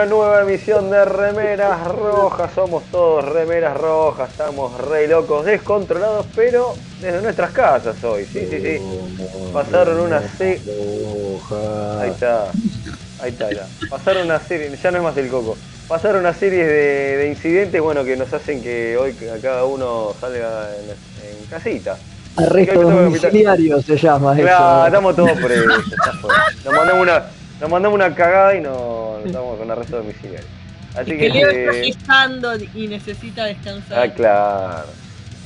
Una nueva emisión de Remeras Rojas. Somos todos Remeras Rojas, estamos re locos, descontrolados, pero desde nuestras casas hoy. Sí, sí, sí. Pasaron una serie. Ahí está. Ahí está, ya. Pasaron una serie, ya no es más el coco. Pasaron una serie de, incidentes, bueno, que nos hacen que hoy cada uno salga en, casita. Arresto domiciliario se llama eso. Claro, estamos todos presos. Nos mandamos una nos mandamos una cagada y nos, estamos con arresto domiciliario. Así que, que Leo está gestando y necesita descansar. Ah, claro.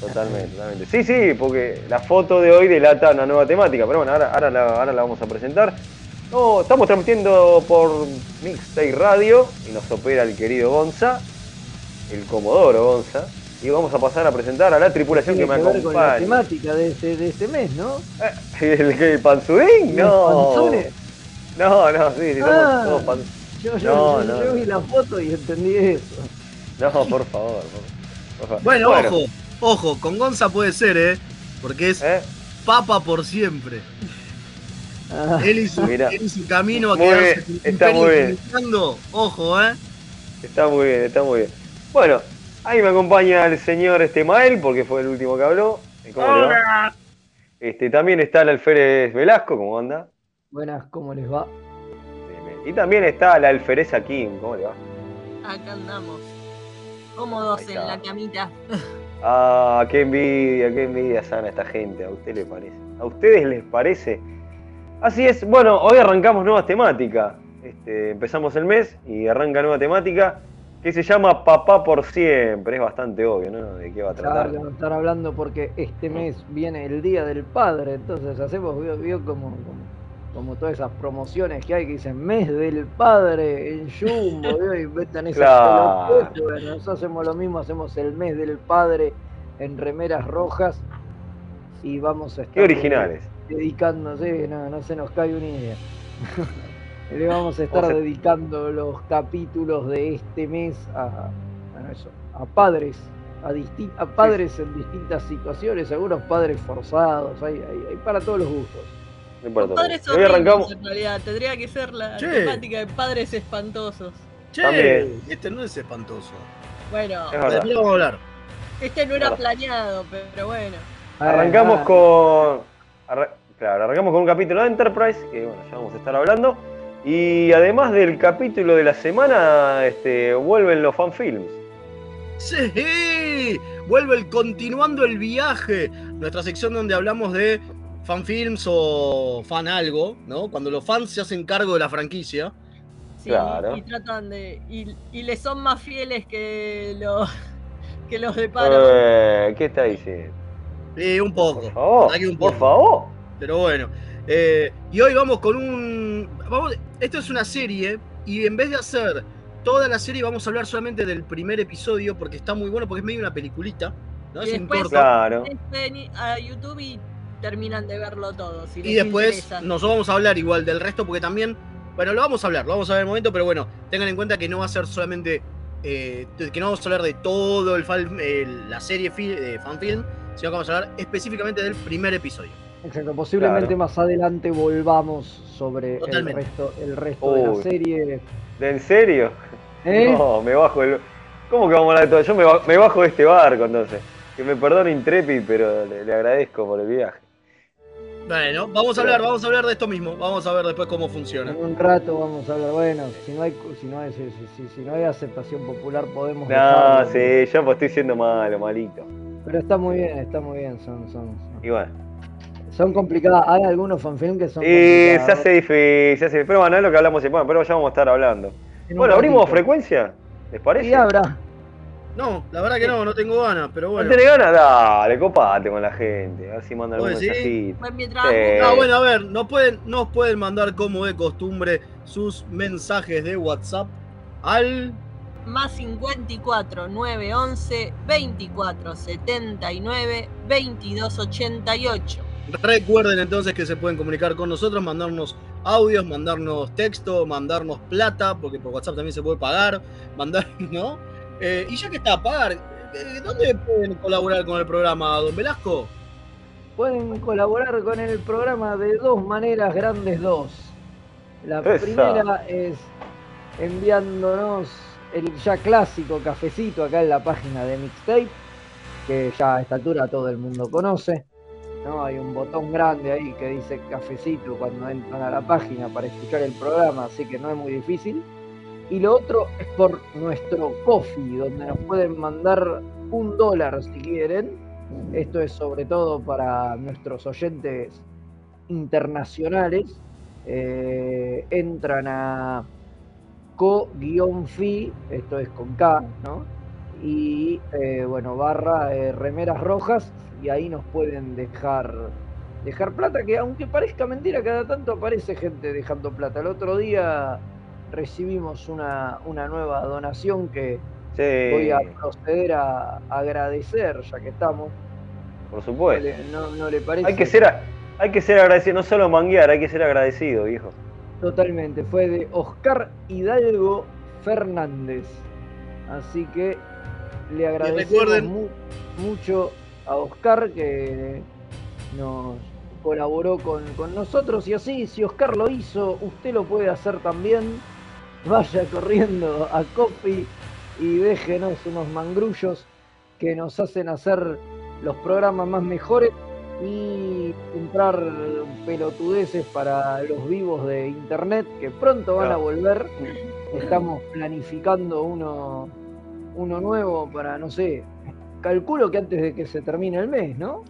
Totalmente, totalmente. Sí, sí, porque la foto de hoy delata una nueva temática, pero bueno, ahora, ahora, la, ahora la vamos a presentar. No, estamos transmitiendo por Mixtape Radio y nos opera el querido Gonza, el Comodoro Gonza. Y vamos a pasar a presentar a la tripulación que me acompaña. Con la temática de este, de este mes, ¿no? Eh, ¿El, el panzudín? No. No, no, sí, sí ah, todos Yo, yo, no, yo vi la foto y entendí eso. No, por favor. Por, favor. Bueno, ojo, ojo, con Gonza puede ser, ¿eh? Porque es ¿Eh? papa por siempre. Ah. Él, y su, camino a quedarse está muy bien. Ojo, ¿eh? Está muy bien, está muy bien. Bueno, ahí me acompaña el señor Estemael, porque fue el último que habló. ¿Cómo le va? Este, también está el alférez Velasco, ¿cómo anda? Buenas, ¿cómo les va? Y también está la alfereza Kim, ¿cómo le va? Acá andamos, cómodos en la camita. Ah, qué envidia, qué envidia sana esta gente, ¿a usted le parece? ¿A ustedes les parece? Así es, bueno, hoy arrancamos nueva temática. Este, empezamos el mes y arranca nueva temática que se llama Papá por siempre. Es bastante obvio, ¿no? ¿De qué va a tratar? Claro, estar hablando porque este mes viene el Día del Padre, entonces hacemos, vio, como como todas esas promociones que hay que dicen mes del padre en Jumbo, y inventan esas claro. bueno, nosotros hacemos lo mismo, hacemos el mes del padre en remeras rojas y vamos a estar Qué originales. dedicándose, no, no se nos cae una idea. Le vamos a estar dedicando los capítulos de este mes a, eso, a padres, a, a padres en distintas situaciones, algunos padres forzados, hay, hay para todos los gustos. No importa. Padres Hoy arrancamos. En realidad, tendría que ser la temática de padres espantosos. Che, este no es espantoso. Bueno, de vamos a hablar. Este no era planeado, pero bueno. Arrancamos con. claro, arrancamos con un capítulo de Enterprise, que bueno, ya vamos a estar hablando. Y además del capítulo de la semana, este, vuelven los fanfilms. Sí, vuelve el Continuando el Viaje, nuestra sección donde hablamos de fanfilms o fan algo, ¿no? Cuando los fans se hacen cargo de la franquicia. Sí, claro. y tratan de. Y, y le son más fieles que los que los de Paramount. Eh, ¿Qué está diciendo? Sí, un poco. Por favor. un poco. Por favor. Pero bueno. Eh, y hoy vamos con un. Vamos, esto es una serie. Y en vez de hacer toda la serie, vamos a hablar solamente del primer episodio. Porque está muy bueno, porque es medio una peliculita. ¿no? Y es después, claro. a YouTube y terminan de verlo todo. y después nosotros vamos a hablar igual del resto porque también, bueno, lo vamos a hablar, lo vamos a ver en el momento, pero bueno, tengan en cuenta que no va a ser solamente, eh, que no vamos a hablar de todo el, la serie de fanfilm, sino que vamos a hablar específicamente del primer episodio. Exacto, posiblemente más adelante volvamos sobre el resto, el resto de la serie. ¿De en serio? ¿Eh? No, me bajo el... ¿Cómo que vamos a hablar de todo? Yo me, me bajo de este barco entonces. Que me perdone Intrepid, pero le agradezco por el viaje. Bueno, vamos a hablar, vamos a hablar de esto mismo. Vamos a ver después cómo funciona. En un rato vamos a hablar. Bueno, si no hay, si no hay, si, no hay aceptación popular, podemos. No, sí, yo pues estoy siendo malo, malito. Pero está muy bien, está muy bien. Son, son, Igual. Son complicadas. Hay algunos fanfilms que son. Y se hace difícil, se hace Pero bueno, es lo que hablamos bueno, pero ya vamos a estar hablando. bueno, abrimos frecuencia. ¿Les parece? Y habrá. No, la verdad que no, no tengo ganas, pero bueno. ¿No tenés ganas? Dale, copate con la gente. A ver si mandan algún mensajito. Ah, bueno, a ver, nos pueden, nos pueden mandar como de costumbre sus mensajes de WhatsApp al más 54 911 24 79 22 88. Recuerden entonces que se pueden comunicar con nosotros, mandarnos audios, mandarnos texto, mandarnos plata, porque por WhatsApp también se puede pagar, mandar, ¿no? Eh, y ya que está a pagar, eh, ¿dónde pueden colaborar con el programa, don Velasco? Pueden colaborar con el programa de dos maneras grandes dos. La primera es enviándonos el ya clásico cafecito acá en la página de Mixtape, que ya a esta altura todo el mundo conoce. ¿no? Hay un botón grande ahí que dice cafecito cuando entran a la página para escuchar el programa, así que no es muy difícil. Y lo otro es por nuestro coffee, donde nos pueden mandar un dólar si quieren. Esto es sobre todo para nuestros oyentes internacionales. Eh, entran a co-fi, esto es con K, ¿no? Y eh, bueno, barra eh, remeras rojas y ahí nos pueden dejar dejar plata, que aunque parezca mentira, cada tanto aparece gente dejando plata. El otro día recibimos una, una nueva donación que voy a proceder a agradecer, ya que estamos. Por supuesto. No, le parece. Hay que ser, hay que ser agradecido, no solo manguear, hay que ser agradecido, hijo. Totalmente, fue de Oscar Hidalgo Fernández. Así que le agradecemos mucho a Oscar que nos colaboró con, con, nosotros y así, si Oscar lo hizo, usted lo puede hacer también. Vaya corriendo a Coffee y déjenos unos mangrullos que nos hacen hacer los programas más mejores y comprar pelotudeces para los vivos de internet que pronto van a volver. Estamos planificando uno, uno nuevo para, no sé, calculo que antes de que se termine el mes, ¿no?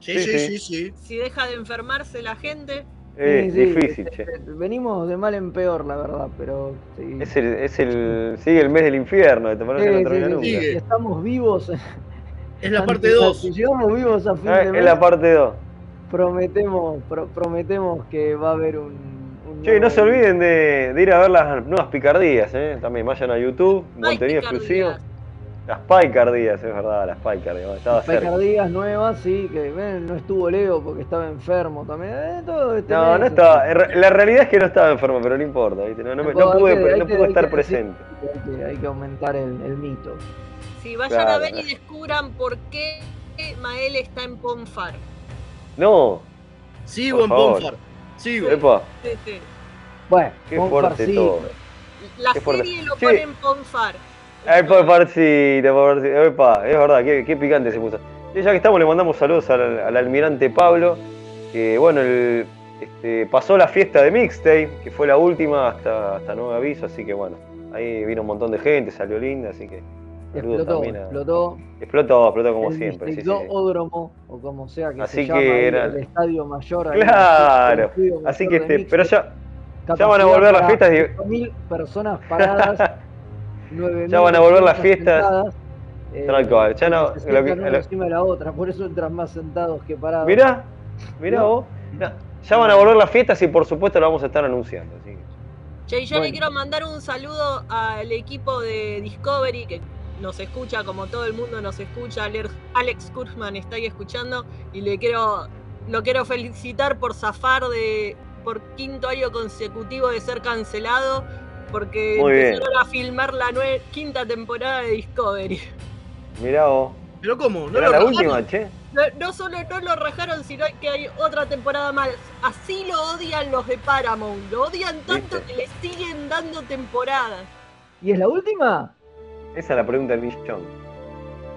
Sí, sí, sí, sí. Si deja de enfermarse la gente. Es difícil, che. Venimos de mal en peor, la verdad, pero sí. Es el, es el, sigue el mes del infierno, de no Si estamos vivos es la parte 2. Si llegamos vivos a fin ah, de mes, Es la parte 2. Prometemos, prometemos que va a haber un. un che, no se olviden de, de, ir a ver las nuevas picardías, ¿eh? También vayan a YouTube, contenido exclusivo. Las picardías, es verdad, las picardías. Estaba las picardías nuevas, sí, que ven, no estuvo Leo porque estaba enfermo también. Eh, todo este no, no estaba. La realidad es que no estaba enfermo, pero no importa, ¿viste? No, no, pude, no pude estar presente. Hay que, aumentar el, el mito. Sí, vayan a ver y descubran por qué Mael está en Ponfar. No. Sigo en Ponfar. Sigo. Epa. Sí, sí. Bueno, qué fuerte todo. La serie lo pone en Ponfar. Ay. Epa, es verdad, qué, qué, picante se puso. Y ya que estamos, le mandamos saludos al, almirante Pablo, que bueno, el, este, pasó la fiesta de Mixtape, que fue la última hasta, hasta nuevo aviso, así que bueno, ahí vino un montón de gente, salió linda, así que Explotó, explotó. Explotó, explotó como siempre. Sí, o como sea que así se que llama el, estadio mayor. Claro, así que este, pero ya, ya van a volver las fiestas. mil personas paradas, ya van a volver las fiestas. Eh, ya no. Lo que, lo... encima de la otra, por eso entran más sentados que parados. Mirá, mirá vos. Ya van a volver las fiestas y por supuesto lo vamos a estar anunciando. Así Che, yo le quiero mandar un saludo al equipo de Discovery que nos escucha, como todo el mundo nos escucha, Alex Kurzman está ahí escuchando y le quiero, lo quiero felicitar por zafar de por quinto año consecutivo de ser cancelado porque empezaron a filmar la quinta temporada de Discovery. Mirá vos. ¿Pero cómo? ¿No lo la última, che? No, solo no lo rajaron, sino que hay otra temporada más. Así lo odian los de Paramount. Lo odian tanto que le siguen dando temporadas. ¿Y es la última? Esa es la pregunta del millón.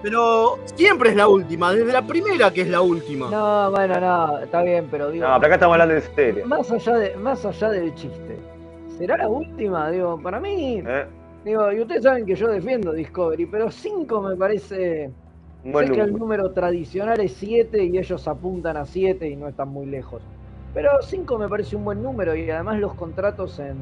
Pero siempre es la última, desde la primera que es la última. No, bueno, no, está bien, pero digo. No, pero acá estamos hablando de serio. Más allá, de, más allá del chiste. ¿Será la última? Digo, para mí. Eh. Digo, y ustedes saben que yo defiendo Discovery, pero 5 me parece. sé que el número tradicional es 7 y ellos apuntan a 7 y no están muy lejos. Pero 5 me parece un buen número y además los contratos en,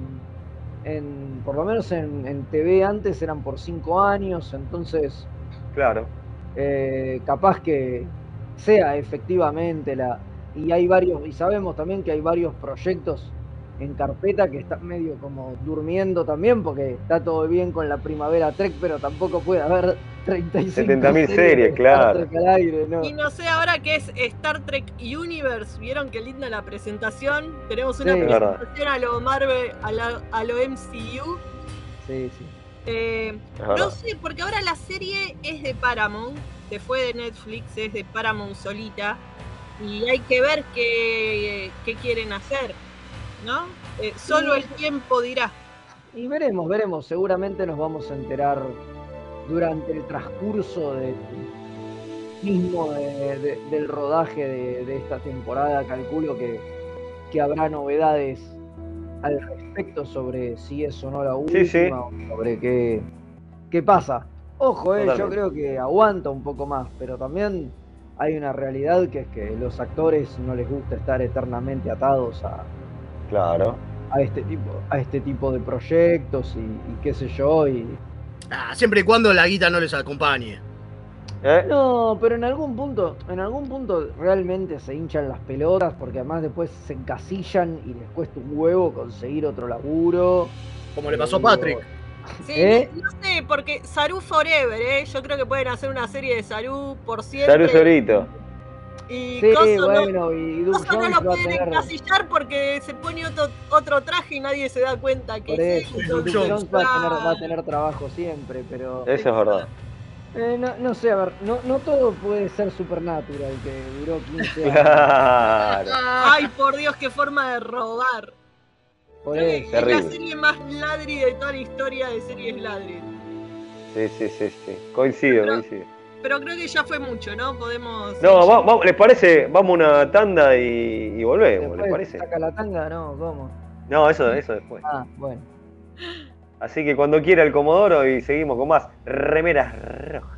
en, por lo menos en, TV antes eran por cinco años, entonces. Claro. Eh, capaz que sea efectivamente la. Y hay varios, y sabemos también que hay varios proyectos en carpeta que están medio como durmiendo también, porque está todo bien con la Primavera Trek, pero tampoco puede haber 35 70.000 series, claro. Y no sé ahora qué es Star Trek Universe, vieron qué linda la presentación. Tenemos una presentación a lo Marvel, a, lo MCU. Sí, sí. Eh, no sé, porque ahora la serie es de Paramount, se fue de Netflix, es de Paramount solita, y hay que ver qué, qué quieren hacer, ¿no? Eh, solo el tiempo dirá. Y veremos, veremos. Seguramente nos vamos a enterar durante el transcurso de, mismo del rodaje de, esta temporada. Calculo que, que, habrá novedades al respecto sobre si es o no la última, O sobre qué, qué pasa. Ojo, eh, yo creo que aguanta un poco más, pero también hay una realidad que es que los actores no les gusta estar eternamente atados a, claro. a este tipo, a este tipo de proyectos y, qué sé yo. Y... Ah, siempre y cuando la guita no les acompañe. ¿Eh? No, pero en algún punto, en algún punto realmente se hinchan las pelotas porque además después se encasillan y les cuesta un huevo conseguir otro laburo. Como le pasó a Patrick. Sí, ¿Eh? no, sé, porque Saru Forever, ¿eh? Yo creo que pueden hacer una serie de Saru por siempre. Saru Sorito. Y sí, bueno, no, y no lo pueden encasillar porque se pone otro, otro, traje y nadie se da cuenta que por eso, es Duke Jones va a, tener, va a tener trabajo siempre, pero... Eso es verdad. Eh, no, no, sé, a ver, no, no todo puede ser Supernatural, que duró 15 años. Claro. Ay, por Dios, qué forma de robar. Es la serie más ladri de toda la historia de series ladri. Sí, sí, sí, sí. Coincido, pero, coincido. Pero creo que ya fue mucho, ¿no? Podemos. No, ¿les parece? Vamos una tanda y, volvemos, ¿les parece? ¿Saca la tanda? No, ¿cómo? No, eso, eso después. Ah, bueno. Así que cuando quiera el Comodoro y seguimos con más remeras rojas.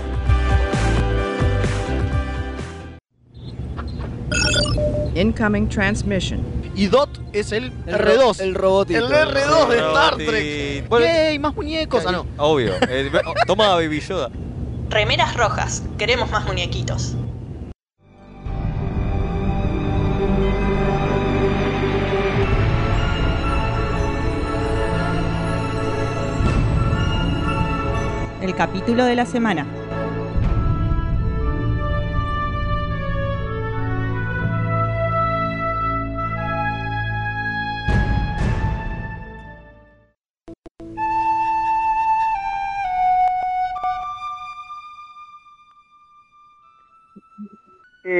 Incoming transmission. Y Dot es el, R2. El robotito. El R2 de Star Trek. ¡Yay! Más muñecos. Ah, no. Obvio. toma Baby Yoda. Remeras rojas. Queremos más muñequitos. El capítulo de la semana.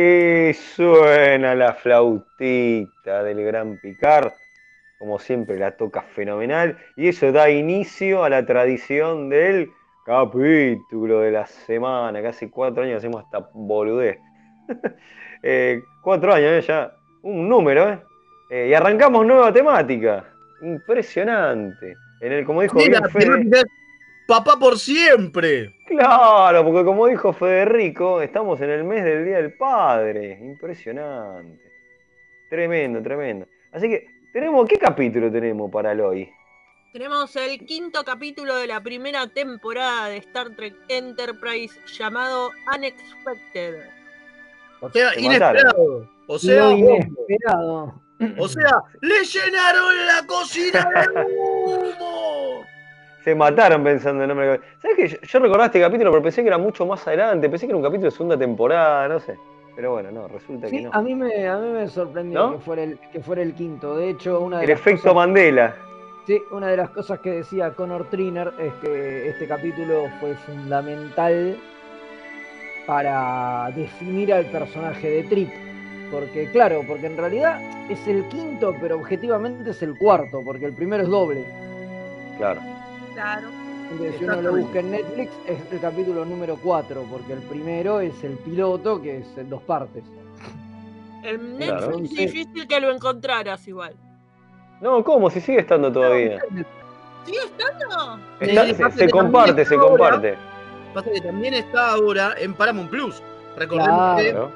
Y suena la flautita del gran Picard. Como siempre la toca fenomenal. Y eso da inicio a la tradición del capítulo de la semana. Casi cuatro años hacemos esta boludez. Eh, cuatro años ¿eh? ya. Un número, ¿eh? ¿eh? Y arrancamos nueva temática. Impresionante. En el, como dijo Mira, bien Fede, Papá por siempre. Claro, porque como dijo Federico, estamos en el mes del Día del Padre. Impresionante. Tremendo, tremendo. Así que, tenemos, ¿qué capítulo tenemos para el hoy? Tenemos el quinto capítulo de la primera temporada de Star Trek Enterprise llamado Unexpected. O sea, Se inesperado. O sea, inesperado. o sea, le llenaron la cocina de humo. Se mataron pensando en el nombre. ¿Sabes que yo, yo recordaba este capítulo, pero pensé que era mucho más adelante? Pensé que era un capítulo de segunda temporada, no sé. Pero bueno, no, resulta que no. a mí me, a mí me sorprendió ¿No? que, fuera el, que fuera el quinto. De hecho, una de El las efecto cosas- Mandela. Sí, una de las cosas que decía Connor Triner es que este capítulo fue fundamental para definir al personaje de Trip. Porque, claro, porque en realidad es el quinto, pero objetivamente es el cuarto, porque el primero es doble. Claro. Claro. Entonces, si uno lo busca en Netflix, es el capítulo número 4, porque el primero es el piloto, que es en dos partes. En Claro. Netflix es difícil que lo encontraras igual. No, ¿cómo? Si sigue estando todavía. ¿Sigue estando? Está- Sí, se, comparte, se ahora- comparte. Pasa que también está ahora en Paramount Plus. Recordemos, que, Claro.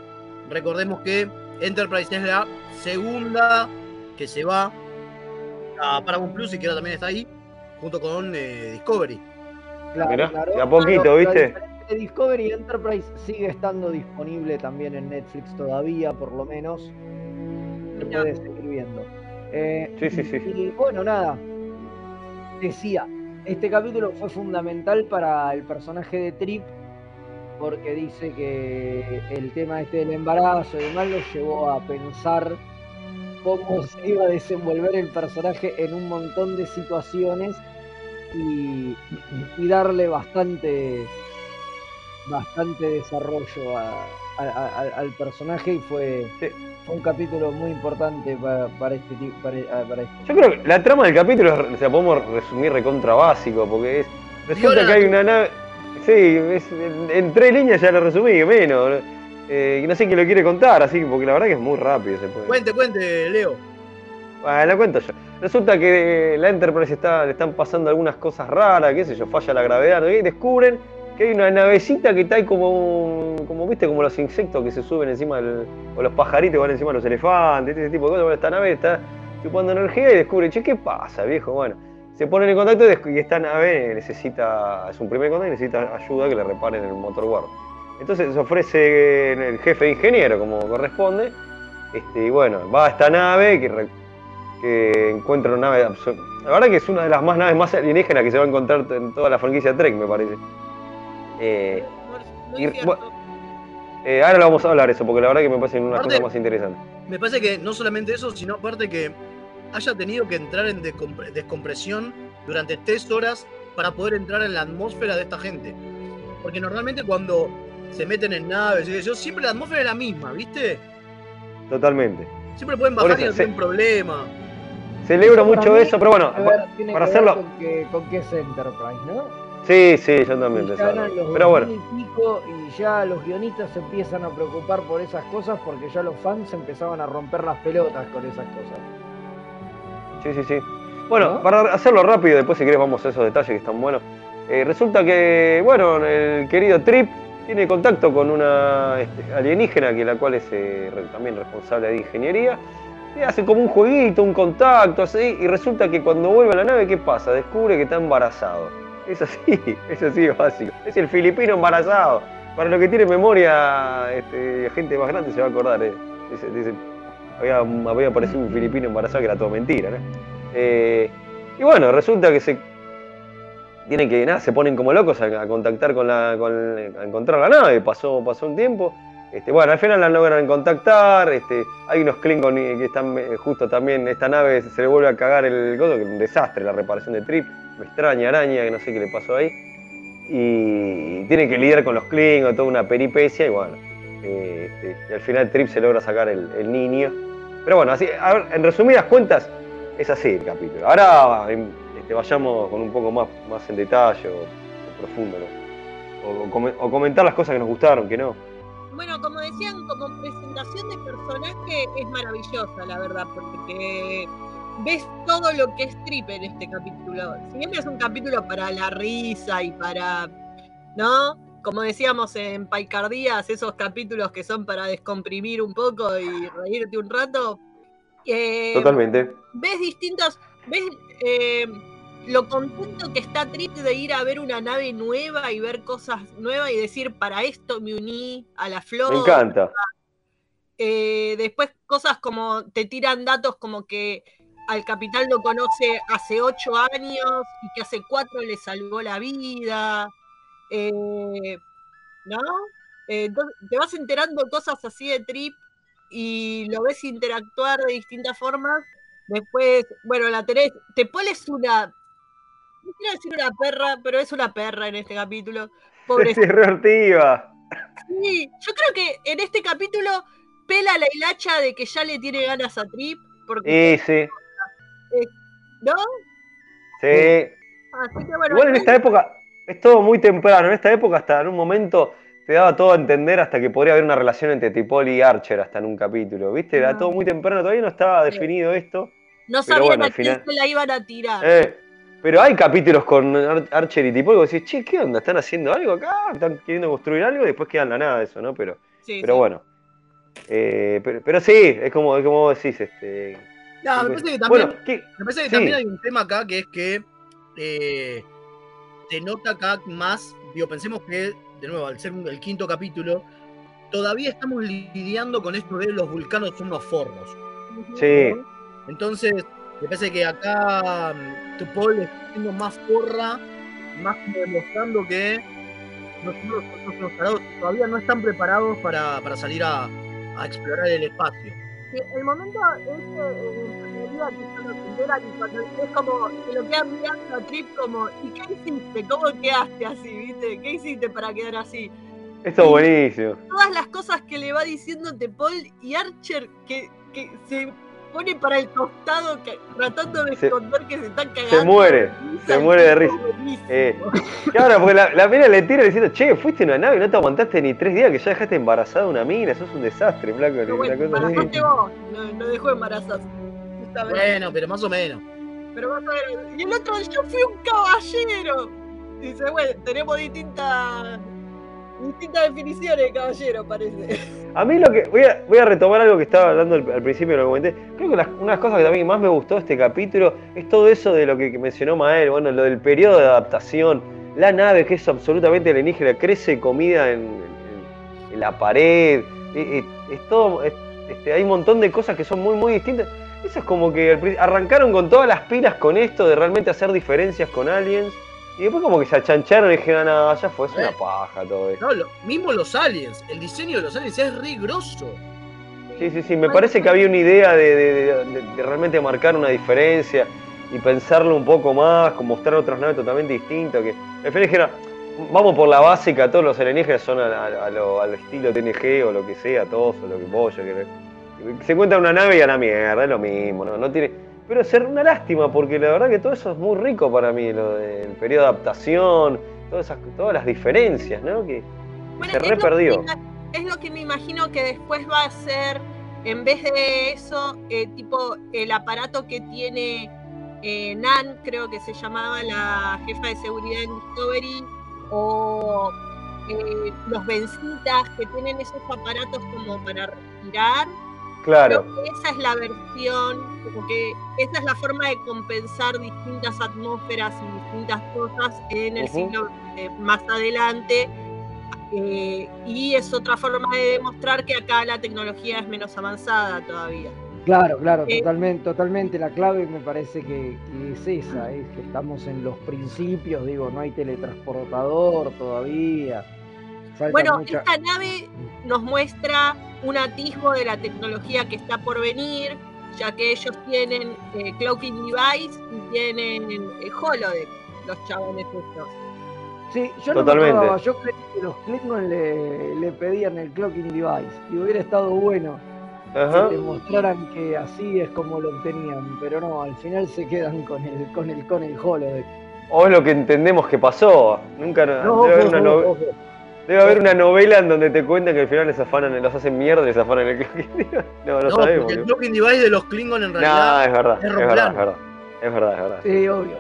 recordemos que Enterprise es la segunda que se va a Paramount Plus y que ahora también está ahí, junto con eh, Discovery. Claro, Mirá, claro. de a poquito, Pero ¿viste? Discovery Enterprise sigue estando disponible también en Netflix todavía, por lo menos. Se Mirá. puede seguir viendo. Eh, Sí, sí, sí. Y bueno, nada. Decía, este capítulo fue fundamental para el personaje de Trip porque dice que el tema este del embarazo y demás lo llevó a pensar cómo se iba a desenvolver el personaje en un montón de situaciones y, y darle bastante bastante desarrollo a- a- a- al- personaje y fue, Sí. fue un capítulo muy importante para, para este tipo para, para esto. Yo creo que la trama del capítulo es- se la podemos resumir recontra básico, porque es. Resulta que hay una nave. Sí, es- en, en tres líneas ya lo resumí, menos. Eh, y no sé quién lo quiere contar, así que- porque la verdad que es muy rápido se puede. Cuente, cuente, Leo. Bueno, lo cuento yo. Resulta que la Enterprise está, le están pasando algunas cosas raras, qué sé yo, falla la gravedad, ¿no? y descubren que hay una navecita que está ahí como, como viste, como los insectos que se suben encima del, o los pajaritos que van encima de los elefantes, ese tipo de cosas. Bueno, esta nave está chupando energía y descubre, che, ¿qué pasa, viejo? Bueno, se ponen en contacto y esta nave necesita, es un primer contacto y necesita ayuda que le reparen el motor guard. Entonces se ofrece el jefe de ingeniero, como corresponde, este, y bueno, va a esta nave que, encuentra una nave La verdad que es una de las más naves más alienígenas que se va a encontrar en toda la franquicia Trek, me parece. Eh, Y- eh, ahora lo vamos a hablar eso, porque la verdad que me parece una cosa más interesante. Me parece que no solamente eso, sino aparte que haya tenido que entrar en descompre- descompresión durante tres horas para poder entrar en la atmósfera de esta gente. Porque normalmente cuando se meten en naves y qué yo, siempre la atmósfera es la misma, ¿viste? Totalmente. Siempre pueden bajar y eso, no se- tienen problema. Celebro mucho mí, eso, pero bueno, ver- tiene para que ver hacerlo. Con que, con que es Enterprise, ¿no? Sí, sí, yo también Y pensaba. Pero bueno, 2000 y pico y ya los guionistas se empiezan a preocupar por esas cosas porque ya los fans empezaban a romper las pelotas con esas cosas. sí, sí, sí. Bueno, ¿No? para hacerlo rápido, después si querés vamos a esos detalles que están buenos. Eh, resulta que, bueno, el querido Trip tiene contacto con una este, alienígena, que la cual es eh, también responsable de ingeniería, y hace como un jueguito, un contacto, así, y resulta que cuando vuelve a la nave, ¿qué pasa? Descubre que está embarazado. Es así, es así básico. Es el filipino embarazado. Para lo que tiene memoria, este, gente más grande se va a acordar. eh. Dice, dice, había, había aparecido un filipino embarazado que era todo mentira, ¿no? Eh, y bueno, resulta que se tienen que, nada, se ponen como locos a, contactar con la, a encontrar la nave, pasó, pasó un tiempo. Este, bueno, al final la logran contactar, este, hay unos Klingon que están eh, justo también, esta nave se le vuelve a cagar el un desastre la reparación de Trip, me extraña araña, que no sé qué le pasó ahí. Y tienen que lidiar con los Klingon, toda una peripecia, y bueno, eh, este, y al final Trip se logra sacar el, niño. Pero bueno, así, en resumidas cuentas, es así el capítulo. Ahora este, vayamos con un poco más, más en detalle o, o profundo, ¿no? O, o come- o comentar las cosas que nos gustaron, que no. Bueno, como decían, como presentación de personaje es maravillosa, la verdad, porque ves todo lo que es Trip en este capítulo. Si bien es un capítulo para la risa y para, ¿no? Como decíamos en Paicardías, esos capítulos que son para descomprimir un poco y reírte un rato. eh, Totalmente. ves distintas, ves eh, lo contento que está Trip de ir a ver una nave nueva y ver cosas nuevas y decir, para esto me uní a la flor. Me encanta. Eh, después cosas como te tiran datos como que al capitán lo conoce hace ocho años y que hace cuatro le salvó la vida. eh, ¿No? Eh, entonces te vas enterando cosas así de Trip y lo ves interactuar de distintas formas. Después, bueno, la tenés, te pones una, no quiero decir una perra, pero es una perra en este capítulo. Pobre. Sí, yo creo que en este capítulo pela la hilacha de que ya le tiene ganas a Trip, porque, Sí, sí. eh, ¿no? Sí. Así que bueno, Igual en esta época es todo muy temprano. En esta época hasta en un momento te daba todo a entender hasta que podría haber una relación entre Tipol y Archer hasta en un capítulo. ¿Viste? Era todo muy temprano, todavía no estaba definido esto. no sabían bueno, a quién final- se la iban a tirar. Eh, pero hay capítulos con Ar- Archer y Tipol que vos decís, che, ¿qué onda? ¿Están haciendo algo acá? ¿Están queriendo construir algo? Y después queda en la nada eso, ¿no? Pero, Sí, pero sí. bueno. Eh, pero, pero sí, es como, es como vos decís, este. No, me parece que también, Bueno, me parece que Sí. también hay un tema acá que es que eh, se nota acá más, digo, pensemos que, de nuevo, al ser un- el quinto capítulo, todavía estamos lidiando con esto de los vulcanos son unos forros. Sí. Entonces, me parece que acá mm, Tupol está siendo más forra, más como demostrando que nosotros, nosotros los tarados todavía no están preparados para, para salir a, a explorar el espacio. Sí, el momento es que cuando es como que lo quedan mirando a Trip como ¿y qué hiciste? ¿Cómo quedaste así? ¿Viste? ¿Qué hiciste para quedar así? Esto es buenísimo. Todas las cosas que le va diciendo Tepol y Archer que, que se pone para el costado que- tratando de Se- esconder que se están cagando. Se muere, risa, se muere de risa. Eh, claro, porque la, la mina le tira diciendo, che, fuiste a una nave y no te aguantaste ni tres días que ya dejaste embarazada a una mina, sos un desastre, flaco. Pero bueno, embarazaste vos, no, no dejó embarazar. Bueno, pero más o menos. Pero vas a ver, y el otro, yo fui un caballero. Dice, bueno, tenemos distintas distintas definiciones de caballero, parece. A mí lo que. Voy a, voy a retomar algo que estaba hablando al, al principio, lo comenté. Creo que las- una de las cosas que también más me gustó de este capítulo es todo eso de lo que, mencionó Mael, bueno, lo del periodo de adaptación. La nave, que es absolutamente alienígena, crece comida en, la pared. Es, es- es todo. es- este, hay un montón de cosas que son muy, muy distintas. Eso es como que arrancaron con todas las pilas con esto de realmente hacer diferencias con aliens. Y después como que se achancharon y dijeron, no, ya fue, es una Eh. paja todo esto. No, lo- mismo los aliens, el diseño de los aliens es re grosso. Sí, sí, sí, me parece que había una idea de, de- de- de- de realmente marcar una diferencia y pensarlo un poco más, con mostrar otras naves totalmente distintas. Que al final dijeron, vamos por la básica, todos los alienígenas son a, a- a lo, al estilo TNG o lo que sea, todos, o lo que pollo. Que, se encuentra una nave y a la mierda, es lo mismo, ¿no? no tiene, pero es una lástima, porque la verdad que todo eso es muy rico para mí, lo del periodo de adaptación, todas, esas, todas las diferencias, ¿no? Que Bueno, se re perdió. Es lo que me imagino que después va a ser, en vez de eso, eh, tipo el aparato que tiene eh, Nan, creo que se llamaba la jefa de seguridad en Discovery, o eh, los Vencitas, que tienen esos aparatos como para respirar. Claro. Creo que esa es la versión, como que esa es la forma de compensar distintas atmósferas y distintas cosas en el siglo eh, más adelante. eh, y es otra forma de demostrar que acá la tecnología es menos avanzada todavía. Claro, claro, Eh, totalmente, totalmente. La clave me parece que, que es esa, es que estamos en los principios, digo, no hay teletransportador todavía. Falta Bueno, mucha- esta nave nos muestra un atisbo de la tecnología que está por venir, ya que ellos tienen eh, cloaking device y tienen eh, holodeck, los chabones estos. Sí, yo no Totalmente. me acordaba, yo creí que los Klingon le, le pedían el clocking device y hubiera estado bueno Ajá. que te mostraran que así es como lo obtenían, pero no, al final se quedan con el con el con el holodeck. O es lo que entendemos que pasó. Nunca No, debe, haber ojo, debe haber una novela en donde te cuentan que al final les afanan, los hacen mierda y les afanan el clocking. No, no, No, sabemos. porque el boludo. blocking device de los Klingon en No, realidad es verdad, es es verdad, es verdad. Es verdad, es verdad. Sí, obvio.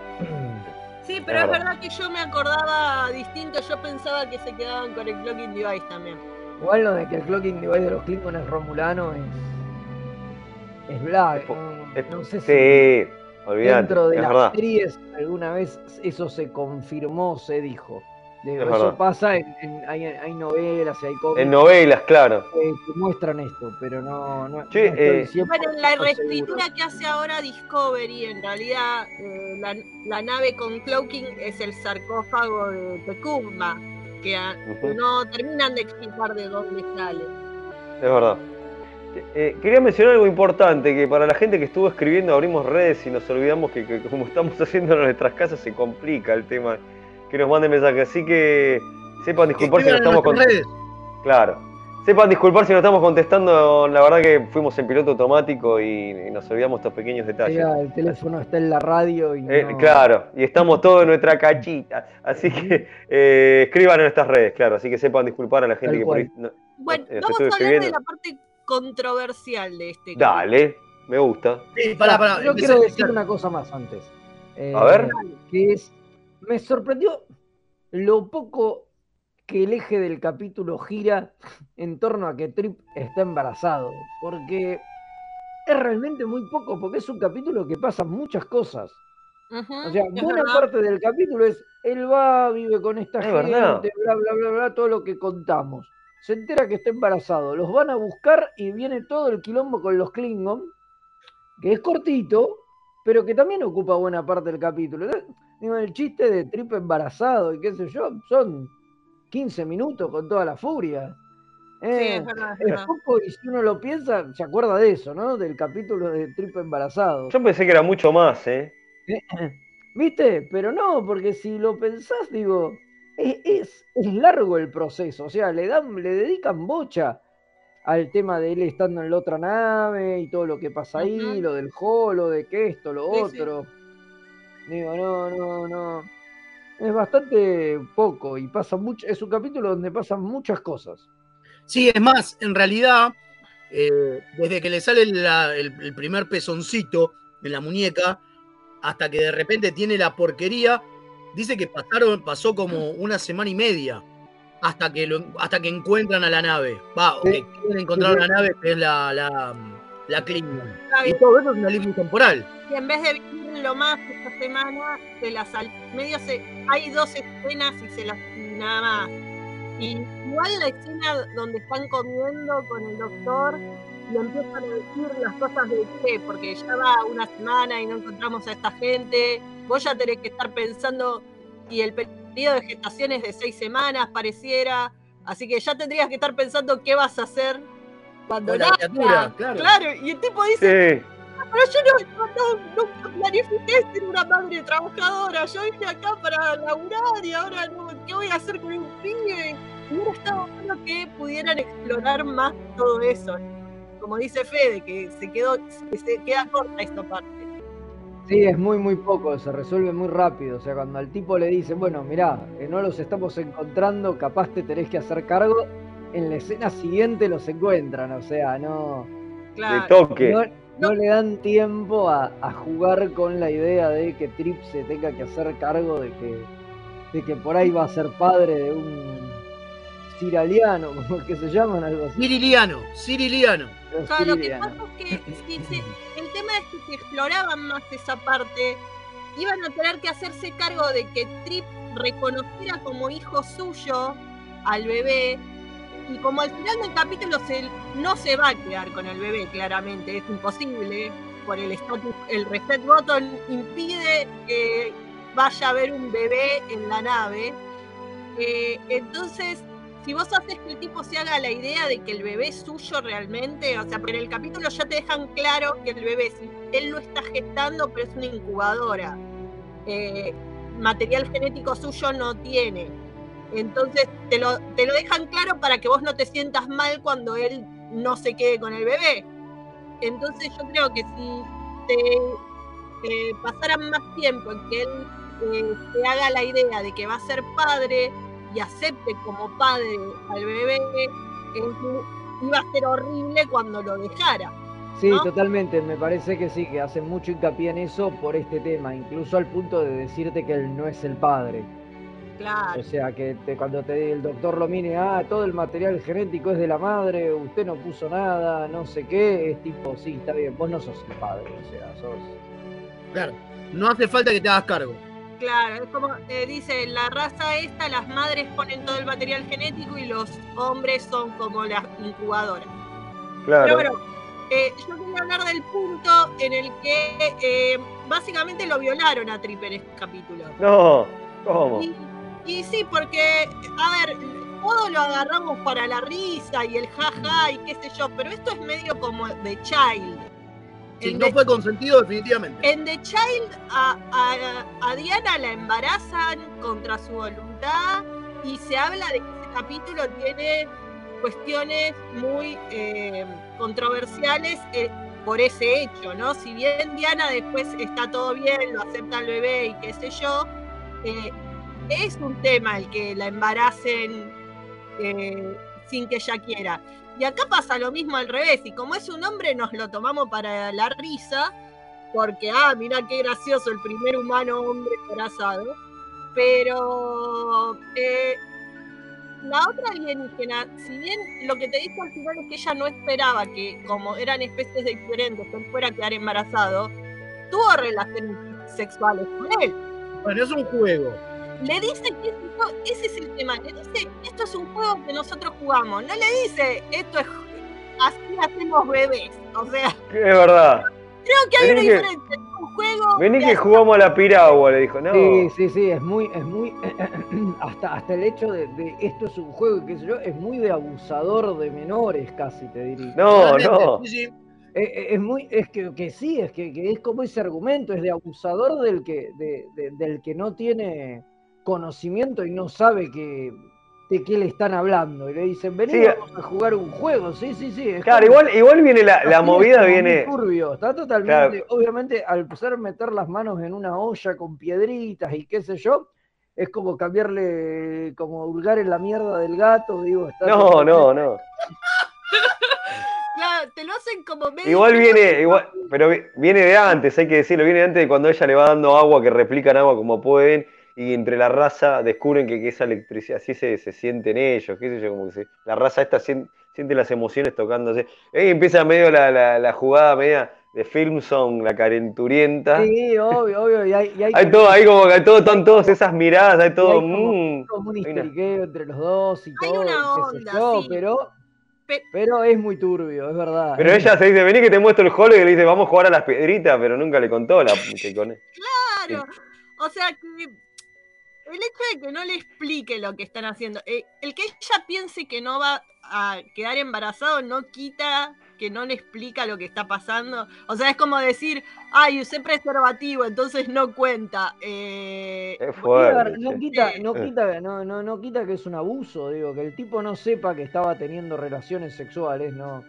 Sí, pero Es es verdad. verdad que yo me acordaba distinto, yo pensaba que se quedaban con el clocking device también. Igual lo de que el clocking device de los Klingon es romulano es es Black. Es no, es- no sé si Sí, olvídate, dentro de es las verdad. series alguna vez eso se confirmó, se dijo. Digo, Es eso verdad. pasa en, en- hay, hay novelas y hay cómics En novelas, claro. que, que muestran esto, pero no, no, Che, no estoy eh, 100% Bueno, en la reescritura que hace ahora Discovery, en realidad eh, la, la nave con cloaking es el sarcófago de Tecumba, que a- no terminan de explicar de dónde sale. Es verdad. Eh, quería mencionar algo importante, que para la gente que estuvo escribiendo abrimos redes y nos olvidamos que, que como estamos haciendo en nuestras casas se complica el tema que nos manden mensajes. Así que sepan disculpar si no estamos con... nuestras redes. Claro. Sepan disculpar si no estamos contestando, la verdad que fuimos en piloto automático y, y nos olvidamos estos pequeños detalles. El teléfono está en la radio y Eh, no- Claro, y estamos todos en nuestra cachita. Así que eh, escriban en nuestras redes, claro. Así que sepan disculpar a la gente Tal que por ahí. no- Bueno, eh, vamos a hablar de la parte controversial de este Dale, me gusta. Sí, pará, pará. Yo quiero decir una cosa más antes. Eh, A ver. Que es. Me sorprendió lo poco que el eje del capítulo gira en torno a que Trip está embarazado. Porque es realmente muy poco, porque es un capítulo que pasa muchas cosas. O sea, buena verdad. parte del capítulo es él va, vive con esta Es gente, verdad. bla, bla, bla, bla, todo lo que contamos. Se entera que está embarazado, los van a buscar y viene todo el quilombo con los Klingon, que es cortito, pero que también ocupa buena parte del capítulo. Entonces, Digo, el chiste de Trip embarazado y qué sé yo, son 15 minutos con toda la furia. Sí, Eh, es verdad, es verdad. poco y si uno lo piensa, se acuerda de eso, ¿no? Del capítulo de Trip embarazado. Yo pensé que era mucho más, ¿eh? ¿Viste? Pero no, porque si lo pensás, digo, es, es, es largo el proceso, o sea, le dan, le dedican bocha al tema de él estando en la otra nave y todo lo que pasa ahí, lo del holo, de que esto, lo Sí, sí. Digo, no, no, no. Es bastante poco y pasa mucho, es un capítulo donde pasan muchas cosas. Sí, es más, en realidad, eh, desde que le sale la- el, el primer pezoncito en la muñeca, hasta que de repente tiene la porquería, dice que pasaron, pasó como una semana y media hasta que, lo- hasta que encuentran a la nave. Va, o Sí. que quieren encontrar Sí, la nave, que es la, la, la Klingon. Está Y todo eso es una línea temporal. Y en vez de vivir lo más esta semana, se las medio se, hay dos escenas y se las nada más. Y igual la escena donde están comiendo con el doctor y empiezan a decir las cosas de qué, porque ya va una semana y no encontramos a esta gente, vos ya tenés que estar pensando, y el periodo de gestación es de seis semanas, pareciera, así que ya tendrías que estar pensando qué vas a hacer cuando la criatura, claro. Claro, y el tipo dice, Sí. Pero yo no, no, planifiqué ser una madre trabajadora. Yo vine acá para laburar y ahora no, ¿qué voy a hacer con un pibe? Hubiera estado bueno que pudieran explorar más todo eso. Como dice Fede, que se quedó, que se queda corta esta parte. Sí, es muy, muy poco, se resuelve muy rápido. O sea, cuando al tipo le dicen, bueno, mirá, que no los estamos encontrando, capaz te tenés que hacer cargo, en la escena siguiente los encuentran. O sea, no, De Claro. toque. no, no le dan tiempo a, a jugar con la idea de que Trip se tenga que hacer cargo de que, de que por ahí va a ser padre de un ciraliano, como que se llaman, algo así. Ciriliano, Ciriliano. Claro, lo que pasa es que si el tema es que si exploraban más esa parte, iban a tener que hacerse cargo de que Trip reconociera como hijo suyo al bebé. Y como al final del capítulo no se va a quedar con el bebé, claramente, es imposible. Por el estatus, el reset button impide que vaya a haber un bebé en la nave. Eh, entonces, si vos haces que el tipo se haga la idea de que el bebé es suyo realmente, o sea, pero en el capítulo ya te dejan claro que el bebé, si él lo está gestando, pero es una incubadora. Eh, material genético suyo no tiene. Entonces te lo, te lo dejan claro para que vos no te sientas mal cuando él no se quede con el bebé. Entonces yo creo que si te pasaran más tiempo en que él eh, se haga la idea de que va a ser padre y acepte como padre al bebé, iba a ser horrible cuando lo dejara. Sí, totalmente. Me parece que sí, que hace mucho hincapié en eso por este tema, incluso al punto de decirte que él no es el padre. Claro. O sea, que cuando te, el doctor lo mire, ah, todo el material genético es de la madre, usted no puso nada, no sé qué, es tipo, sí, está bien, vos no sos el padre, o sea, sos... Claro, no hace falta que te hagas cargo. Claro, es como eh, dice, la raza esta, las madres ponen todo el material genético y los hombres son como las incubadoras. Claro. Pero bueno, eh, yo quería hablar del punto en el que eh, básicamente lo violaron a Tripper en este capítulo. No, ¿cómo? Y, sí, porque, a ver, todo lo agarramos para la risa y el jaja y qué sé yo, pero esto es medio como de Child. Sí, no fue consentido definitivamente. En The Child a, a, Diana la embarazan contra su voluntad y se habla de que ese capítulo tiene cuestiones muy eh, controversiales eh, por ese hecho, ¿no? Si bien Diana después está todo bien, lo acepta el bebé y qué sé yo, eh, es un tema el que la embaracen sin que ella quiera. Y acá pasa lo mismo al revés, y como es un hombre nos lo tomamos para la risa, porque, ah, mira qué gracioso, el primer humano hombre embarazado. Pero eh, la otra alienígena, si bien lo que te dijo al final es que ella no esperaba que, como eran especies diferentes, él fuera a quedar embarazado, tuvo relaciones sexuales con él. Bueno, es un juego le dice que ese es el tema, le dice, esto es un juego que nosotros jugamos, no le dice, esto es, así hacemos bebés, o sea... Es verdad. Creo que hay una diferencia, un juego... Vení que jugamos a la piragua, le dijo, ¿no? Sí, sí, sí, es muy, es muy, hasta, hasta el hecho de, esto es un juego, qué sé yo, es muy de abusador de menores casi, te diría. No, no. Es, muy, es que, que sí, es que, es como ese argumento, es de abusador del que, del que no tiene conocimiento y no sabe que, de qué le están hablando. Y le dicen, vení, vamos a jugar un juego. Sí, sí, sí. Claro, igual, igual viene la, movida, viene. Turbio. Está totalmente. Obviamente, al empezar a meter las manos en una olla con piedritas y qué sé yo, es como cambiarle, como hurgar en la mierda del gato. Digo, no, no, no. Claro, te lo hacen como medio Igual viene, igual, pero viene de antes, hay que decirlo, viene de antes de cuando ella le va dando agua, que replican agua como pueden, y entre la raza descubren que, esa electricidad, así se, se, sienten ellos, qué sé yo, como que la raza esta siente, las emociones tocándose. Ahí empieza medio la, la, jugada media de film song, la calenturienta. Sí, obvio, obvio. Y hay, hay, todo, ahí como que todo, están todas esas miradas, hay todo. Como, mm, un histeriqueo entre los dos y hay todo. Una onda, sí. pero, pero es muy turbio, es verdad. Pero ella se dice, vení que te muestro el holo y le dice, vamos a jugar a las piedritas, pero nunca le contó la que con Claro. O sea que el hecho de que no le explique lo que están haciendo, eh, el que ella piense que no va a quedar embarazado no quita que no le explica lo que está pasando. O sea, es como decir, ay, usé preservativo, entonces no cuenta. Eh, no, quita, no, quita, no, no, no quita que es un abuso, digo, que el tipo no sepa que estaba teniendo relaciones sexuales, no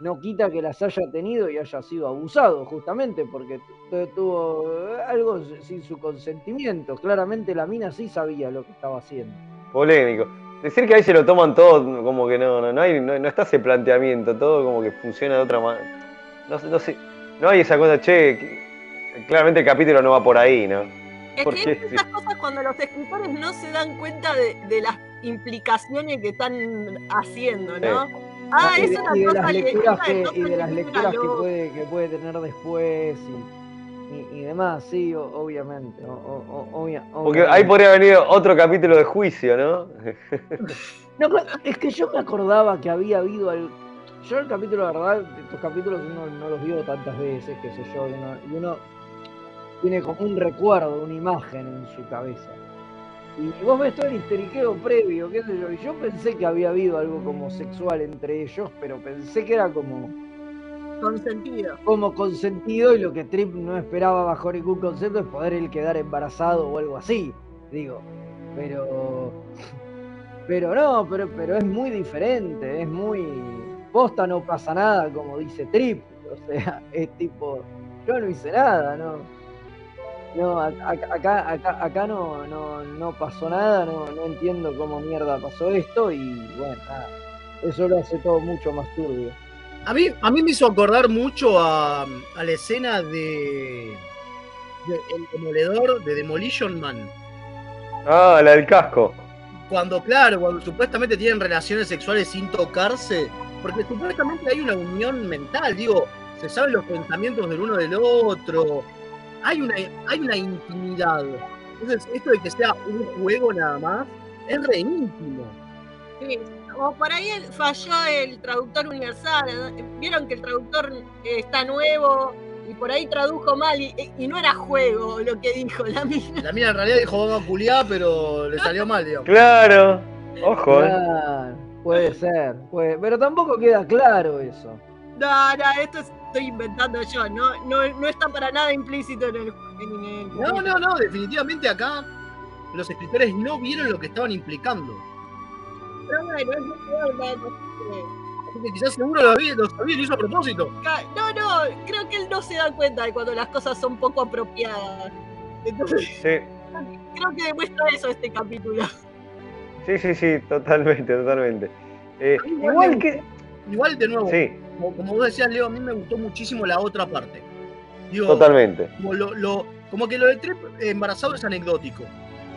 no quita que las haya tenido y haya sido abusado, justamente, porque tuvo eh, algo sin su consentimiento. Claramente la mina sí sabía lo que estaba haciendo. Polémico. Decir que ahí se lo toman todo, como que no, no, no, hay, no, está ese planteamiento, todo como que funciona de otra manera. No, no, sé, no hay esa cosa, che, claramente el capítulo no va por ahí, ¿no? Es que esas cosas cuando los escritores no se dan cuenta de, las implicaciones que están haciendo, ¿no? Ah, y, de, las lecturas que, y de las lecturas que puede, que puede tener después y, y, demás, sí, obviamente. Porque ahí podría venir otro capítulo de juicio, ¿no? no, es que yo me acordaba que había habido al... Yo el capítulo, la verdad, estos capítulos uno no los vio tantas veces, qué sé yo, y uno tiene como un recuerdo, una imagen en su cabeza. Y vos ves todo el histeriqueo previo, qué sé yo, y yo pensé que había habido algo como sexual entre ellos, pero pensé que era como Consentido. como consentido y lo que Trip no esperaba bajo ningún concepto es poder él quedar embarazado o algo así, digo. Pero pero no, pero, pero es muy diferente, es muy posta no pasa nada como dice Trip, o sea, es tipo yo no hice nada, no. No, acá, acá, acá no, no, no pasó nada, no, no entiendo cómo mierda pasó esto y bueno, nada, eso lo hace todo mucho más turbio. A mí, a mí me hizo acordar mucho a, a la escena de, de El Demoledor de Demolition Man. Ah, la del casco. Cuando, claro, cuando supuestamente tienen relaciones sexuales sin tocarse, porque supuestamente hay una unión mental, digo, se saben los pensamientos del uno del otro, hay una, hay una intimidad. Entonces, esto de que sea un juego nada más, es re íntimo. Sí, o por ahí falló el traductor universal. Vieron que el traductor eh, está nuevo y por ahí tradujo mal y, y no era juego lo que dijo la mina. La mina en realidad dijo vamos a culiar, pero le salió mal, digamos. Claro. Ojo, eh. Claro, puede ser, puede- pero tampoco queda claro eso. No, no, esto estoy inventando yo. No, no, no está para nada implícito en el. En el No, no, no, definitivamente acá los escritores no vieron lo que estaban implicando. Pero bueno, es que quizás seguro lo sabía, lo sabía y lo hizo a propósito. No, no, creo que él no se da cuenta de cuando las cosas son poco apropiadas. Entonces, Sí. creo que demuestra eso este capítulo. Sí, sí, sí, totalmente, totalmente. Eh, Igual igual que. Igual, de nuevo, Sí, como, como vos decías, Leo, a mí me gustó muchísimo la otra parte. Digo, totalmente. Como, lo, lo- como que lo del trip embarazado es anecdótico.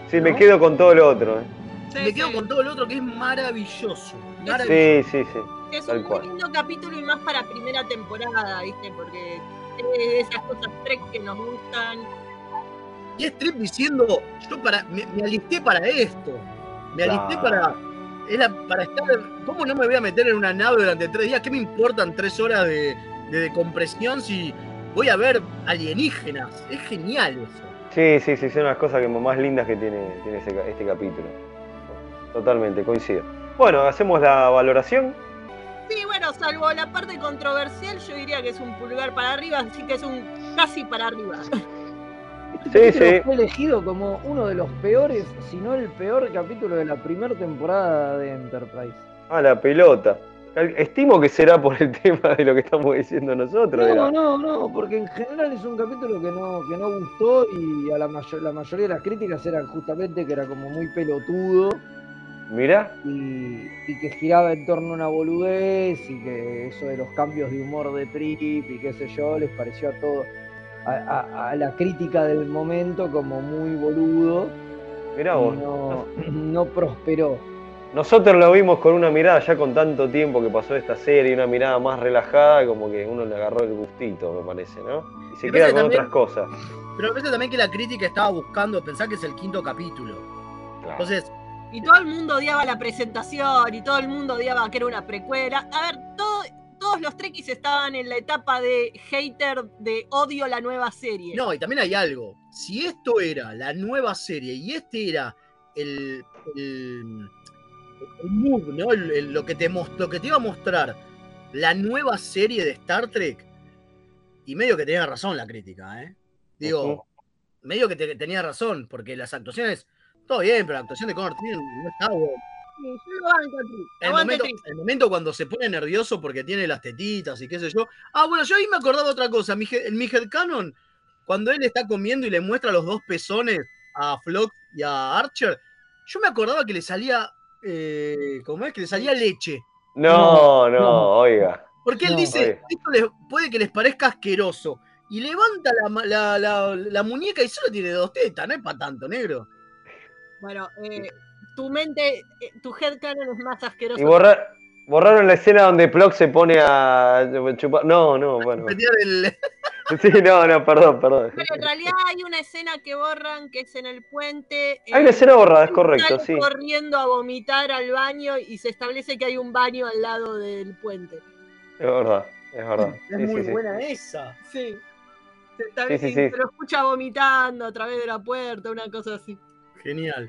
Sí, me quedo con todo lo otro. eh. Sí, me quedo con todo el otro que es maravilloso. maravilloso. Sí, sí, sí. Es Tal un muy cual. lindo capítulo y más para primera temporada, ¿viste? Porque es de esas cosas Trek que nos gustan. Y es Trip diciendo, yo para, me, me alisté para esto. Me alisté Claro. para. Era para estar. ¿Cómo no me voy a meter en una nave durante tres días? ¿Qué me importan tres horas de, de decompresión si voy a ver alienígenas? Es genial eso. Sí, sí, sí, son las cosas que más lindas que tiene, tiene ese este capítulo. Totalmente, coincido. Bueno, hacemos la valoración. Sí, bueno, salvo la parte controversial, yo diría que es un pulgar para arriba, así que es un casi para arriba. Este Sí, capítulo sí. Fue elegido como uno de los peores, si no el peor capítulo de la primera temporada de Enterprise. Ah, la pelota. Estimo que será por el tema de lo que estamos diciendo nosotros. No, la- no, no, porque en general es un capítulo que no, que no gustó y a la, mayo- la mayoría de las críticas eran justamente que era como muy pelotudo Mirá, y, y que giraba en torno a una boludez y que eso de los cambios de humor de Trip y qué sé yo, les pareció a todo, a, a- a la crítica del momento como muy boludo mirá vos. no, no prosperó. Nosotros lo vimos con una mirada ya con tanto tiempo que pasó esta serie, una mirada más relajada, como que uno le agarró el gustito, me parece, ¿no? Y se Me queda con también- otras cosas. Pero me parece también que la crítica estaba buscando, pensar que es el quinto capítulo. Claro. Entonces, Y todo el mundo odiaba la presentación y todo el mundo odiaba que era una precuela. A ver, todo- todos los Trekkies estaban en la etapa de hater de odio la nueva serie. no, y también hay algo. Si esto era la nueva serie y este era el, el, el mood, ¿no? El- el- lo, que te, mos- lo que te iba a mostrar la nueva serie de Star Trek, y medio que tenía razón la crítica, ¿eh? Digo, medio que te- tenía razón, porque las actuaciones, todo bien, pero la actuación de Connor Trinity no está buena. Sí, yo lo banco a Trip. El momento, Trip. el momento cuando se pone nervioso porque tiene las tetitas y qué sé yo. Ah, bueno, yo ahí me acordaba otra cosa. Mi, he- en mi headcanon, cuando él está comiendo y le muestra los dos pezones a Flock y a Archer, yo me acordaba que le salía. Eh, ¿Cómo es? Que le salía leche. No, no, no. oiga. Porque él No. dice, esto les- puede que les parezca asqueroso. Y levanta la, ma- la- la- la muñeca y solo tiene dos tetas, no es para tanto, negro. Bueno, eh, tu mente, eh, tu headcanon es más asqueroso. Y borrar, borraron la escena donde Plock se pone a chupar. No, no, bueno. El- Sí, no, no, perdón, perdón. Pero en realidad hay una escena que borran que es en el puente. Hay una eh, escena borrada, es correcto, sí. corriendo a vomitar al baño y se establece que hay un baño al lado del puente. Es verdad, es verdad. Es Sí, muy sí, sí. buena esa. Sí. Se establece Sí, sí, y sí. se lo escucha vomitando a través de la puerta, una cosa así. Genial.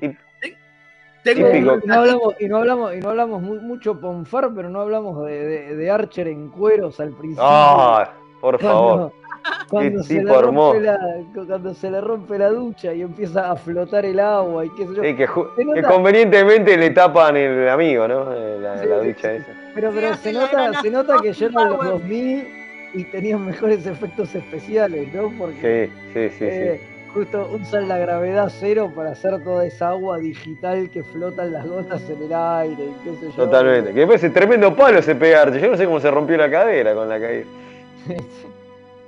Tengo un Y no hablamos, y no hablamos, y no hablamos mu- mucho Ponfar, pero no hablamos de, de- de Archer en cueros al principio. Ah, por favor. Cuando, se le rompe la, cuando se le rompe la ducha y empieza a flotar el agua y qué sé yo. Sí, que, que convenientemente le tapan el amigo, ¿no? Eh, La, Sí, la sí, ducha sí. esa. Pero, pero Sí, se nota, se nota que ya eran los Power. 2000 y tenían mejores efectos especiales, ¿no? Porque Sí, sí, sí, sí. eh, justo usan la gravedad cero para hacer toda esa agua digital que flotan las gotas en el aire y qué sé yo. Totalmente. Que después ese tremendo palo se pega Archer. Yo no sé cómo se rompió la cadera con la caída.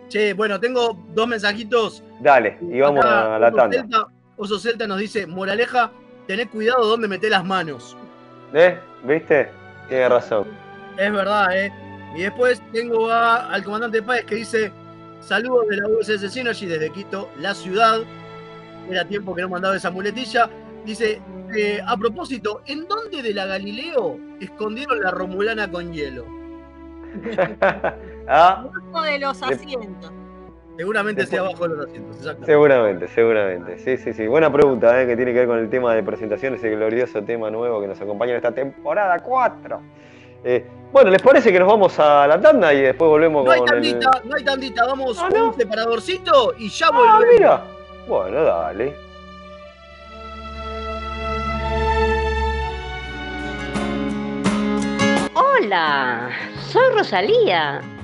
Che, bueno, tengo dos mensajitos. Dale, y vamos Acá, a la Oso tanda. Celta, Oso Celta nos dice, moraleja, tened cuidado donde metés las manos. ¿Eh? ¿Viste? Tiene razón. Es verdad, ¿eh? Y después tengo a- al comandante Páez que dice, saludos de la USS Synergy desde Quito, la ciudad. Era tiempo que no mandaba esa muletilla. Dice, eh, a propósito, ¿en dónde de la Galileo escondieron la Romulana con hielo? ah, Uno de los asientos. Seguramente sea Después- abajo de los asientos, exacto. seguramente, seguramente. Sí, sí, sí. Buena pregunta, ¿eh? que tiene que ver con el tema de presentación, ese glorioso tema nuevo que nos acompaña en esta temporada 4. Eh, bueno, ¿les parece que nos vamos a la tanda y después volvemos No hay el... tandita, no hay tandita, vamos Ah, un separadorcito y ya Ah, volvemos. mira. Bueno, dale. Hola, soy Rosalía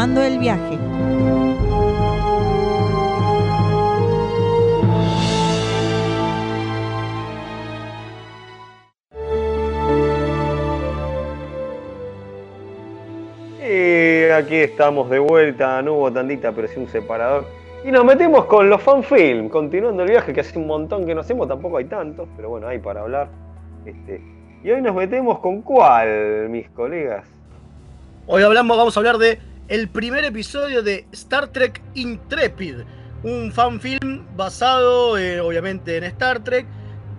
Continuando el viaje. Y aquí estamos de vuelta, no hubo tandita, pero sí un separador. Y nos metemos con los fanfilm, continuando el viaje, que hace un montón que no hacemos, tampoco hay tantos, pero bueno, hay para hablar. Este, y hoy nos metemos con cuál, mis colegas. Hoy hablamos, vamos a hablar de el primer episodio de Star Trek Intrepid, un fanfilm basado eh, obviamente en Star Trek,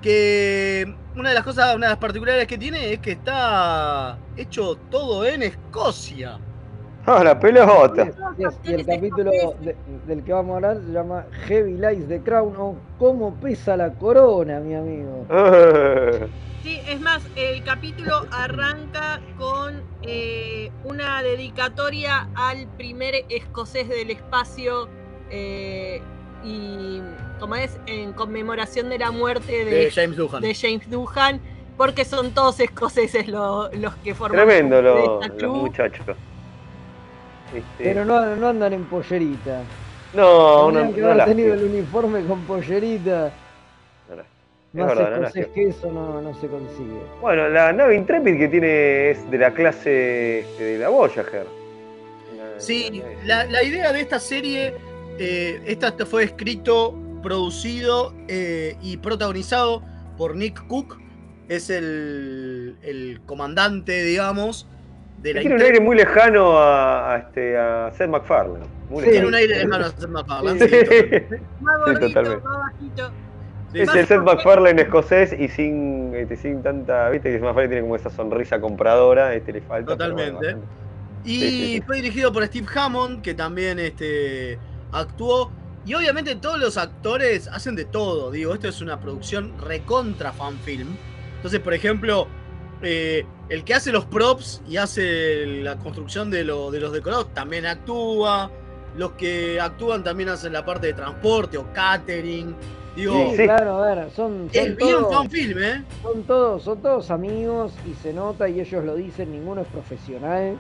que una de las cosas, una de las particularidades que tiene es que está hecho todo en Escocia. ¡Ah, la pelota! Yes, y el capítulo de- del que vamos a hablar se llama Heavy Lies the Crown o Cómo pesa la corona, mi amigo. Sí, es más, el capítulo arranca con eh, una dedicatoria al primer escocés del espacio eh, y como es en conmemoración de la muerte de, De James Doohan. de James Doohan, porque son todos escoceses lo- los que forman Tremendo de los, muchachos. Este, Pero no, no andan en pollerita. no, una, que una haber tenido el uniforme con pollerita. Es Más verdad, escocés que eso no, no se consigue. Bueno, la nave Intrepid que tiene es de la clase este, de la Voyager. La- Sí, la, la idea de esta serie, eh, esta fue escrito, producido eh, y protagonizado por Nick Cook, es el, el comandante, digamos, de la Tiene un aire muy lejano a, a, este, a Seth MacFarlane. Muy Tiene un aire lejano a Seth MacFarlane, Sí. sí, totalmente. Más Sí, gordito, totalmente. más bajito. Sí, Es el Seth MacFarlane escocés y sin, este, sin tanta. Viste que Seth MacFarlane tiene como esa sonrisa compradora, este le falta. bueno, Totalmente. Y fue dirigido por Steve Hammond, que también este, actuó. Y obviamente todos los actores hacen de todo. Digo, esto es una producción recontra fanfilm. Entonces, por ejemplo, eh, el que hace los props y hace la construcción de, lo- de los decorados también actúa. Los que actúan también hacen la parte de transporte o catering. Digo, Sí, sí. Claro, a ver, son, son es bien todos, fanfilm, ¿eh? son todos, son todos amigos y se nota y ellos lo dicen, ninguno es profesional.